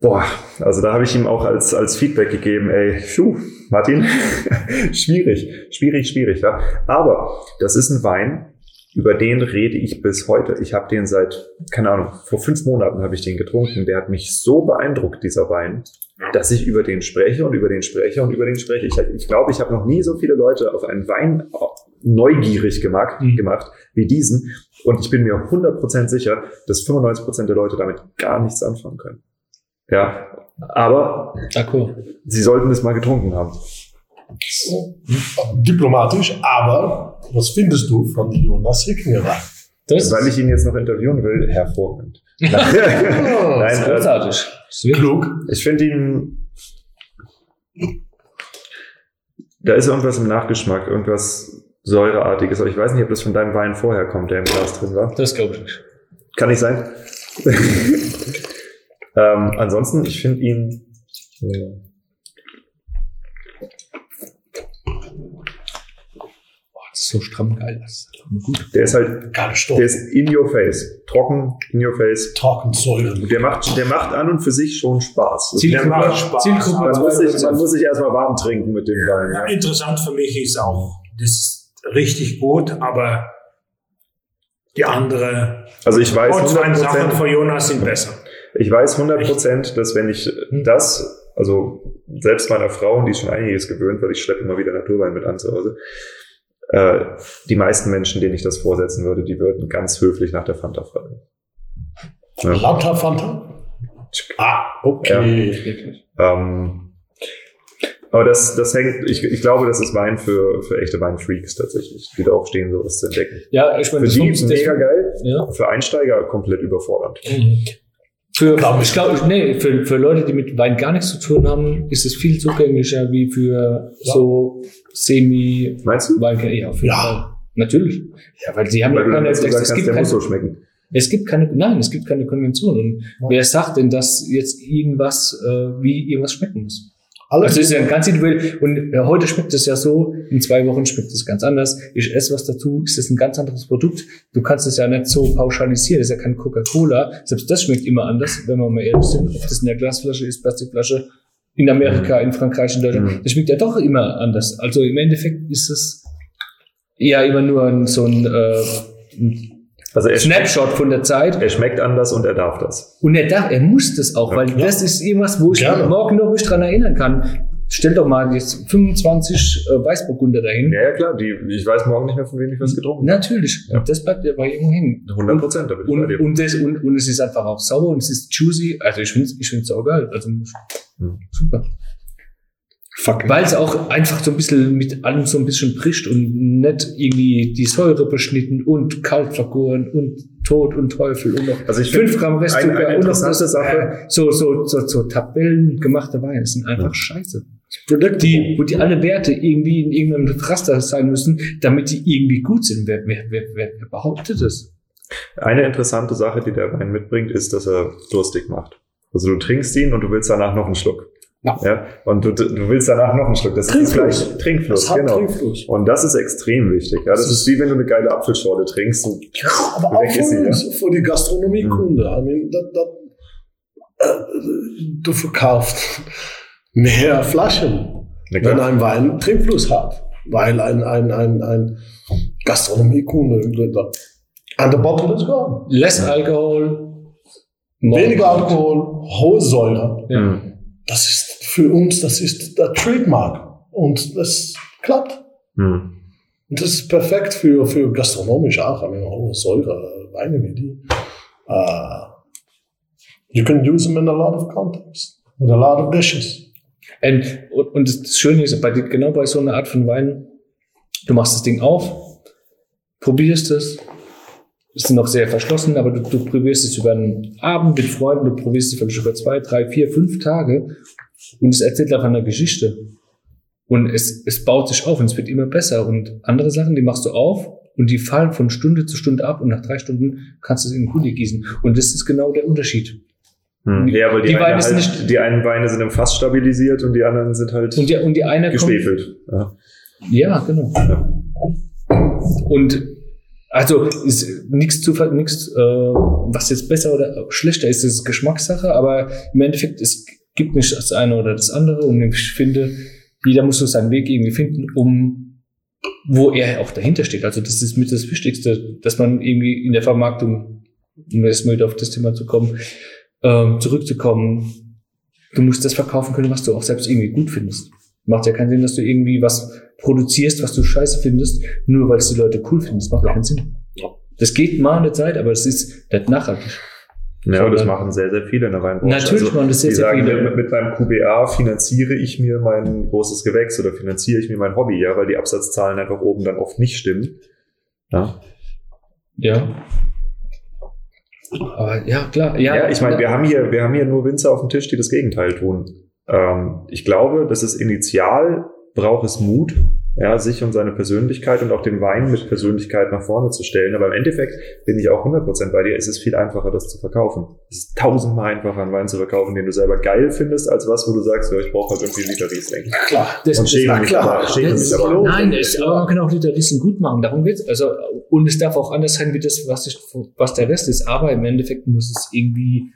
Boah, also da habe ich ihm auch als, als Feedback gegeben, ey, schuh, Martin, schwierig, schwierig, schwierig. Ja? Aber das ist ein Wein, über den rede ich bis heute. Ich habe den seit, keine Ahnung, vor fünf Monaten habe ich den getrunken. Der hat mich so beeindruckt, dieser Wein, dass ich über den spreche und über den spreche und über den spreche. Ich, ich glaube, ich habe noch nie so viele Leute auf einen Wein neugierig gemacht, Mhm. gemacht wie diesen. Und ich bin mir 100% sicher, dass 95% der Leute damit gar nichts anfangen können. Ja, aber D'accord. sie sollten es mal getrunken haben. Diplomatisch, aber was findest du von Jonas Hickinger? Das Weil ich ihn jetzt noch interviewen will, hervorragend. das Nein, ist äh, großartig. Das Klug. ich finde ihn. Da ist irgendwas im Nachgeschmack, irgendwas Säureartiges, aber ich weiß nicht, ob das von deinem Wein vorher kommt, der im Glas drin war. Das glaube ich nicht. Kann nicht sein. ähm, ansonsten, ich finde ihn. Boah, das ist so stramm geil. Das ist gut. Der ist halt, der ist in your face. Trocken, in your face. Trockensäure. Der macht, der macht an und für sich schon Spaß. Das Zielgruppe, man- Spaß. Zielgruppe Man muss, sich, 2%. man muss sich erstmal warm trinken mit dem Wein. Ja, Ja. interessant für mich ist auch, das ist richtig gut, aber die andere Also ich weiß Ortswein-Sachen 100%, von Jonas sind besser. Ich weiß 100%, dass wenn ich das, also selbst meiner Frau, die ist schon einiges gewöhnt, weil ich schleppe immer wieder Naturwein mit an zu Hause, äh, die meisten Menschen, denen ich das vorsetzen würde, die würden ganz höflich nach der Fanta fragen. Ja. Lauter Fanta? Ah, okay. Wirklich. Ähm, aber das, das hängt, ich, ich glaube, das ist Wein für, für echte Weinfreaks tatsächlich, die darauf stehen, sowas zu entdecken. Ja, ich meine, Für die mega geil, Ja. für Einsteiger komplett überfordernd. Für, Glaub ich. glaube, nee, für, für Leute, die mit Wein gar nichts zu tun haben, ist es viel zugänglicher wie für so semi Meinst du? Wein. Ja, auf jeden Ja. Fall. Natürlich. Ja, weil sie haben Weil ja keine, es, es, gibt keine, so schmecken. es gibt keine, nein, es gibt keine Konvention. Und wer sagt denn, dass jetzt irgendwas, äh, wie irgendwas schmecken muss? Alles Also ist ja ganz individuell. Und äh, heute schmeckt es ja so, in zwei Wochen schmeckt es ganz anders. Ich esse was dazu, ist es ein ganz anderes Produkt. Du kannst es ja nicht so pauschalisieren. Das ist ja kein Coca-Cola. Selbst das schmeckt immer anders, wenn wir mal ehrlich sind. Ob das in der Glasflasche ist, Plastikflasche, in Amerika, in Frankreich, in Deutschland. Mhm. Das schmeckt ja doch immer anders. Also im Endeffekt ist es eher immer nur ein, so ein, äh, ein Also Snapshot von der Zeit. er schmeckt anders und er darf das. Und er darf, er muss das auch, weil Ja. das ist irgendwas, wo ich Gerne. morgen noch mich dran erinnern kann. Stell doch mal jetzt 25 äh, Weißburgunder dahin. Ja, ja, klar, die, ich weiß morgen nicht mehr, von wem ich was getrunken habe. Natürlich. Ja. Und das bleibt ja bei irgendwo hängen. 100 Prozent, Und, dir. und, das, und, und es ist einfach auch sauber und es ist juicy. Also ich finde es ich find's auch geil. Also Hm. super. Fuck. Weil es auch einfach so ein bisschen mit allem so ein bisschen bricht und nicht irgendwie die Säure beschnitten und kalt vergoren und Tod und Teufel und noch Also ich 5 finde, Gramm Restzucker eine und noch Sache, äh, so, so, so, so Tabellen gemachte Weine sind einfach scheiße. Predictable. Die, wo die alle Werte irgendwie in irgendeinem Raster sein müssen, damit die irgendwie gut sind. Wer, wer, wer, wer wer behauptet das? eine interessante Sache, die der Wein mitbringt, ist, dass er durstig macht. Also du trinkst ihn und du willst danach noch einen Schluck. Ja. Und du, du willst danach noch einen Schluck. Das Trinkfluss. ist gleich Trinkfluss, Das hat genau. Trinkfluss. Und das ist extrem wichtig. Ja, das ist wie wenn du eine geile Apfelschorle trinkst. Und Aber auch ist sie, für ja. für die Gastronomiekunde. I mean, äh, du verkaufst mehr Flaschen, Na wenn ein Wein Trinkfluss hat. Weil ein, ein, ein, ein Gastronomiekunde, and the bottle is gone. Less Alkohol, more Weniger. Alkohol, hohe Säure. Ja. Mhm. Das ist für uns, das ist der Trademark. und das klappt. Hm. Und das ist perfekt für, für gastronomisch auch, I mean, hohe Säure, Weine wie die. Uh, you can use them in a lot of contexts, with a lot of dishes. Und, und, das Schöne ist, bei, genau bei so einer Art von Wein, du machst das Ding auf, probierst es, ist noch sehr verschlossen, aber du, du probierst es über einen Abend mit Freunden, du probierst es vielleicht über zwei, drei, vier, fünf Tage und es erzählt einfach eine Geschichte. Und es, es baut sich auf und es wird immer besser. Und andere Sachen, die machst du auf und die fallen von Stunde zu Stunde ab und nach drei Stunden kannst du es in den Kuli gießen. Und das ist genau der Unterschied. Hm. Ja, weil die, Die eine Weine sind halt, nicht- die einen Weine sind im Fass stabilisiert und die anderen sind halt Und die, und die eine kommt, geschwefelt. Ja. Ja, genau. Und also ist nichts zu nichts, äh, was jetzt besser oder schlechter ist, ist Geschmackssache, aber im Endeffekt es gibt nicht das eine oder das andere und ich finde, jeder muss so seinen Weg irgendwie finden, um wo er auch dahinter steht. Also das ist mit das Wichtigste, dass man irgendwie in der Vermarktung, um jetzt mal wieder auf das Thema zu kommen, ähm, zurückzukommen. Du musst das verkaufen können, was du auch selbst irgendwie gut findest. Macht ja keinen Sinn, dass du irgendwie was produzierst, was du scheiße findest, nur weil es die Leute cool finden. Das macht keinen Sinn. Das geht mal eine Zeit, aber es ist nicht nachhaltig. Ja, das machen sehr, sehr viele in der Weinbranche. Natürlich machen das sehr, sehr sagen, viele. Mit, mit meinem QBA finanziere ich mir mein großes Gewächs oder finanziere ich mir mein Hobby, ja, weil die Absatzzahlen einfach oben dann oft nicht stimmen. Ja, Ja. Aber ja, klar. Ja, ja, ich meine, wir haben hier, wir haben hier nur Winzer auf dem Tisch, die das Gegenteil tun. Ähm, ich glaube, das ist initial, braucht es Mut, ja, sich und seine Persönlichkeit und auch den Wein mit Persönlichkeit nach vorne zu stellen. Aber im Endeffekt bin ich auch 100% bei dir. Es ist viel einfacher, das zu verkaufen. Es ist tausendmal einfacher, einen Wein zu verkaufen, den du selber geil findest, als was, wo du sagst, ja, ich brauche halt irgendwie Liter Riesling. Klar. das, Und das, schäme na mich klar. aber, das, mich aber. nein, es, aber man kann auch Liter Riesling gut machen. Darum geht's. Also, und es darf auch anders sein, wie das, was, ich, was der Rest ist. Aber im Endeffekt muss es irgendwie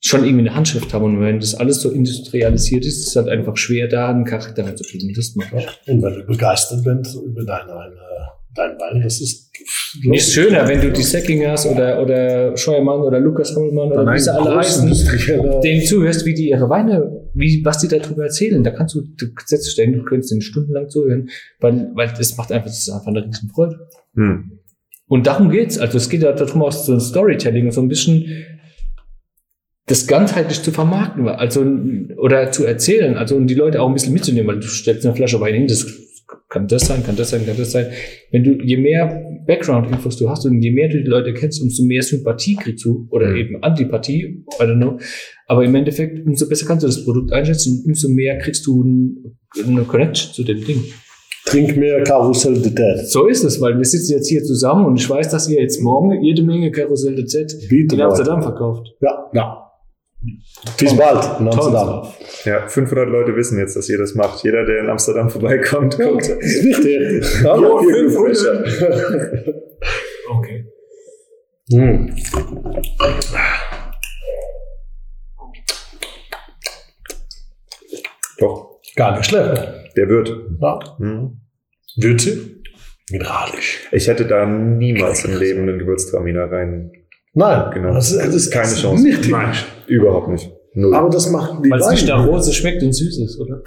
schon irgendwie eine Handschrift haben. Und wenn das alles so industrialisiert ist, ist es halt einfach schwer, da einen Charakter reinzukriegen. Das macht Und wenn du begeistert bist über deine, deine, dein Wein, das ist Nicht schöner, wenn du die Säckingers oder, oder Scheuermann oder Lukas Hammelmann oder sie alle heißen, denen zuhörst, wie die ihre Weine, wie, was die darüber erzählen. Da kannst du, du setzt dich du könntest denen stundenlang zuhören, weil, weil das macht einfach, das ist einfach eine riesen Freude. Hm. Und darum geht's. Also es geht ja darum, auch so ein Storytelling, so ein bisschen das ganzheitlich zu vermarkten, also oder zu erzählen, also und die Leute auch ein bisschen mitzunehmen, weil du stellst eine Flasche Wein hin, das kann das sein, kann das sein, kann das sein. Wenn du je mehr Background-Infos du hast und je mehr du die Leute kennst, umso mehr Sympathie kriegst du oder Mhm. eben Antipathie, I don't know. Aber im Endeffekt, umso besser kannst du das Produkt einschätzen, umso mehr kriegst du ein, eine Connection zu dem Ding. Trink mehr Karussell de Tête. So ist es, weil wir sitzen jetzt hier zusammen und ich weiß, dass ihr jetzt morgen jede Menge Karussell de Z Bitte in. Amsterdam verkauft. Ja, ja. Bis bald in Amsterdam. Ja, 500 Leute wissen jetzt, dass ihr das macht. Jeder, der in Amsterdam vorbeikommt, guckt. Das ist wichtig. Hallo, hier, 500. Okay. Hm. Doch, Gar nicht schlecht. der wird. Ja. Hm. Würze? Mineralisch. Ich hätte da niemals im Leben einen Gewürztraminer rein. Nein, Genau. das, das ist Keine Chance. Nicht Nein. Überhaupt nicht. Null. Aber das macht die Weil es nicht nach. Rose schmeckt und süß ist, oder?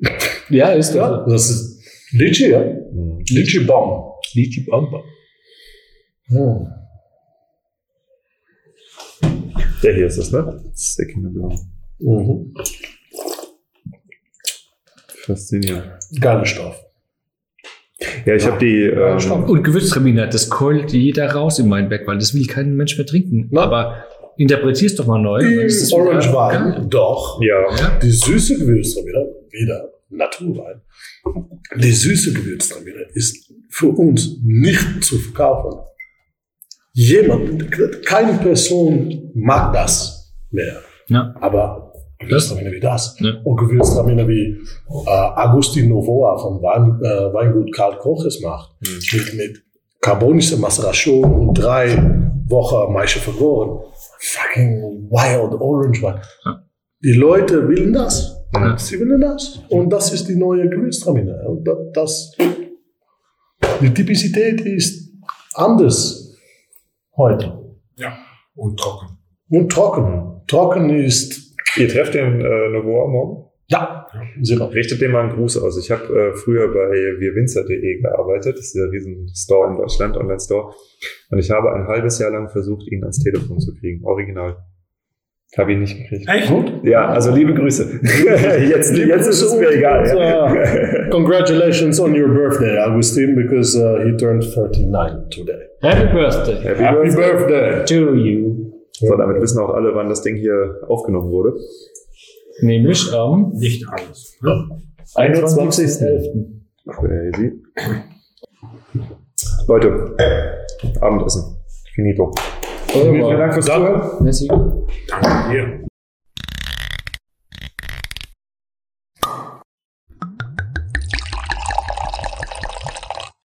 ja, ist. Ja, das ist Litchi, ja. Hm. Litchi Baum. Lichi Bamba. Hm. Der hier ist es, ne? Das ist der Kinderblau. Mhm. Faszinierend. Geiler Stoff. Ja, ich habe die. Ja, Ähm. Und Gewürztraminer, das keult jeder raus in Weinberg, weil das will kein Mensch mehr trinken. Na. Aber interpretier's doch mal neu. ist Orange geil. Wein, doch. ja, Die süße Gewürztraminer, wieder Naturwein. Die süße Gewürztraminer ist für uns nicht zu verkaufen. Jemand, keine Person mag das mehr. Ja. Aber Gewürztraminer wie das. Ja. Und Gewürztraminer wie äh, Agustin Novoa vom Wein, äh, Weingut Karl Koch es macht. Mit, mit carbonischer Maceration und drei Wochen Maische vergoren. Fucking wild orange Wein. Ja. Die Leute willen das. Ja. Sie willen das. Und das ist die neue Gewürztraminer. Das, die Typizität ist anders heute. Ja. Und trocken. Und trocken. Trocken ist ihr trefft den äh, Novoa morgen? Ja, sicher. Richtet dem mal einen Gruß aus. Ich habe äh, früher bei wirwinzer.de gearbeitet. Das ist der riesen Store in Deutschland, Online-Store. Und ich habe ein halbes Jahr lang versucht, ihn ans Telefon zu kriegen. Original. Habe ihn nicht gekriegt. Echt? Ja, also liebe Grüße. jetzt, Liebe jetzt ist es mir und, egal. und, ja. uh, congratulations on your birthday, Agustin, because uh, he turned 39 today. Happy Birthday Happy Happy Birthday. birthday! to you. So, damit wissen auch alle, wann das Ding hier aufgenommen wurde. Nämlich am Nicht alles. Ne? 21.11. Crazy. Leute, Abendessen. Finito. Vielen Dank fürs Zuhören. Merci. Danke dir.